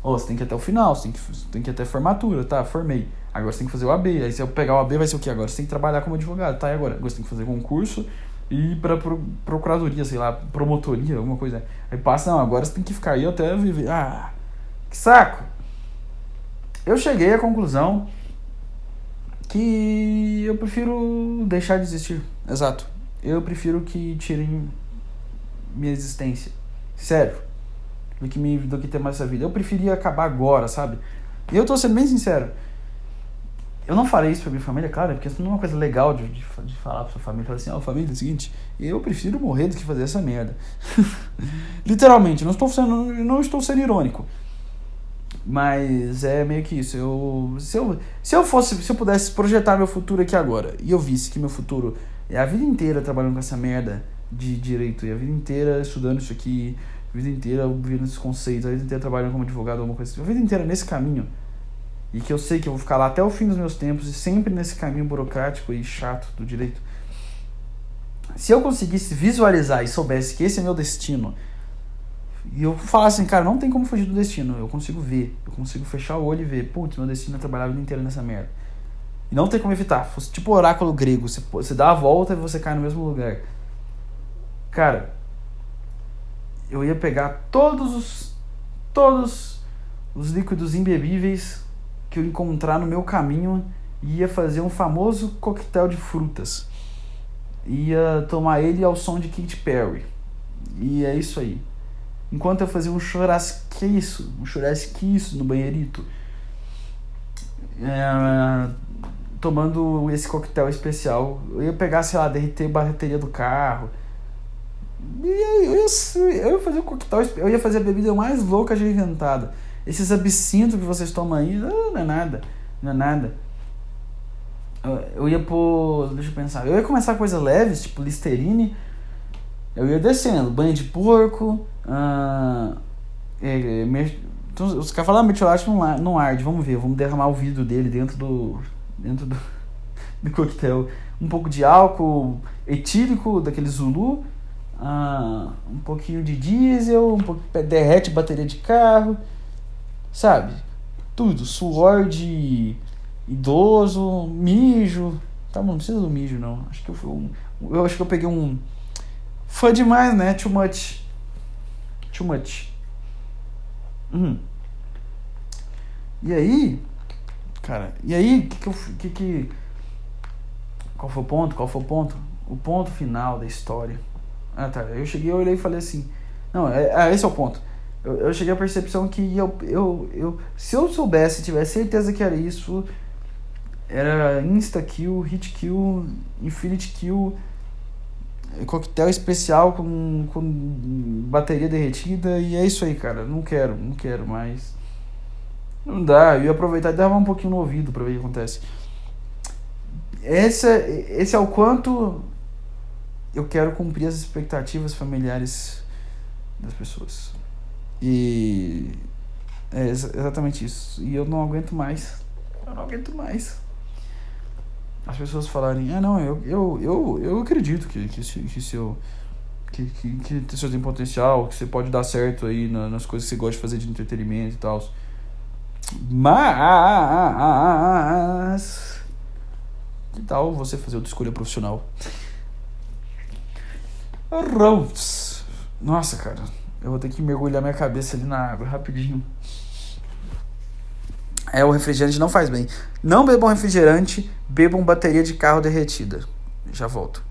Ou oh, você tem que ir até o final, você tem que, tem que ir até a formatura, tá? Formei. Agora você tem que fazer o AB. Aí se eu pegar o AB vai ser o que agora? Você tem que trabalhar como advogado, tá? E agora? Agora você tem que fazer concurso e ir pra pro, procuradoria, sei lá, promotoria, alguma coisa. Aí passa, não, agora você tem que ficar aí até viver. Ah, que saco! Eu cheguei à conclusão que eu prefiro deixar de existir. Exato. Eu prefiro que tirem minha existência. Sério. Do que, me, do que ter mais essa vida. Eu preferia acabar agora, sabe? E eu tô sendo bem sincero. Eu não farei isso pra minha família, claro, porque isso não é uma coisa legal de, de, de falar pra sua família. Falar assim, ó, oh, família, é o seguinte, eu prefiro morrer do que fazer essa merda. [laughs] Literalmente, não estou sendo, não estou sendo irônico. Mas é meio que isso. Eu, se, eu, se eu fosse, se eu pudesse projetar meu futuro aqui agora e eu visse que meu futuro é a vida inteira trabalhando com essa merda de direito, e a vida inteira estudando isso aqui, a vida inteira ouvindo esses conceitos, a vida inteira trabalhando como advogado, alguma coisa assim, a vida inteira nesse caminho, e que eu sei que eu vou ficar lá até o fim dos meus tempos e sempre nesse caminho burocrático e chato do direito. Se eu conseguisse visualizar e soubesse que esse é meu destino, e eu falar assim, cara, não tem como fugir do destino. Eu consigo ver. Eu consigo fechar o olho e ver. Putz, meu destino é trabalhar a vida inteira nessa merda. E não tem como evitar. Fosse tipo oráculo grego. Você, você dá a volta e você cai no mesmo lugar. Cara, eu ia pegar todos os. Todos os líquidos imbebíveis que eu encontrar no meu caminho e ia fazer um famoso coquetel de frutas. Ia tomar ele ao som de Katy Perry. E é isso aí enquanto eu fazia um churrasquiço, um churrasquiço no banheirito, é, tomando esse coquetel especial. Eu ia pegar, sei lá, derreter a bateria do carro. E eu, ia, eu ia fazer o coquetel, eu ia fazer a bebida mais louca já inventada. Esses absintos que vocês tomam aí, não é nada, não é nada. Eu ia pôr, deixa eu pensar, eu ia começar coisas leves, tipo Listerine, eu ia descendo, banho de porco, ah, é, me, então, os caras falaram, ah, metiolate não, não arde, vamos ver, vamos derramar o vidro dele dentro do, dentro do, [laughs] do coquetel. Um pouco de álcool etílico, daquele Zulu, ah, um pouquinho de diesel, um pouco, derrete bateria de carro, sabe? Tudo, suor de idoso, mijo. Tá, não precisa do mijo, não. Acho que eu, um, eu acho que eu peguei um foi demais, né? Too much. Too much. Hum. E aí, cara, e aí, que que, eu, que que qual foi o ponto? Qual foi o ponto? O ponto final da história. Ah, tá. Eu cheguei, eu olhei e falei assim, não, é, é esse é o ponto. Eu, eu cheguei à percepção que eu, eu, eu, se eu soubesse, tivesse certeza que era isso, era insta kill, hit kill, infinite kill, coquetel especial com, com bateria derretida e é isso aí, cara. Não quero, não quero mais. Não dá, eu ia aproveitar e dar um pouquinho no ouvido para ver o que acontece. Esse, esse é o quanto eu quero cumprir as expectativas familiares das pessoas. E é exatamente isso. E eu não aguento mais. Eu não aguento mais. As pessoas falarem, ah não, eu, eu, eu, eu acredito que, que, que se eu. Que, que, que você tem potencial, que você pode dar certo aí nas coisas que você gosta de fazer de entretenimento e tal. Mas. Que tal você fazer outra escolha profissional? Rhodes. Nossa, cara. Eu vou ter que mergulhar minha cabeça ali na água rapidinho. É, o refrigerante não faz bem. Não bebam refrigerante, bebam bateria de carro derretida. Já volto.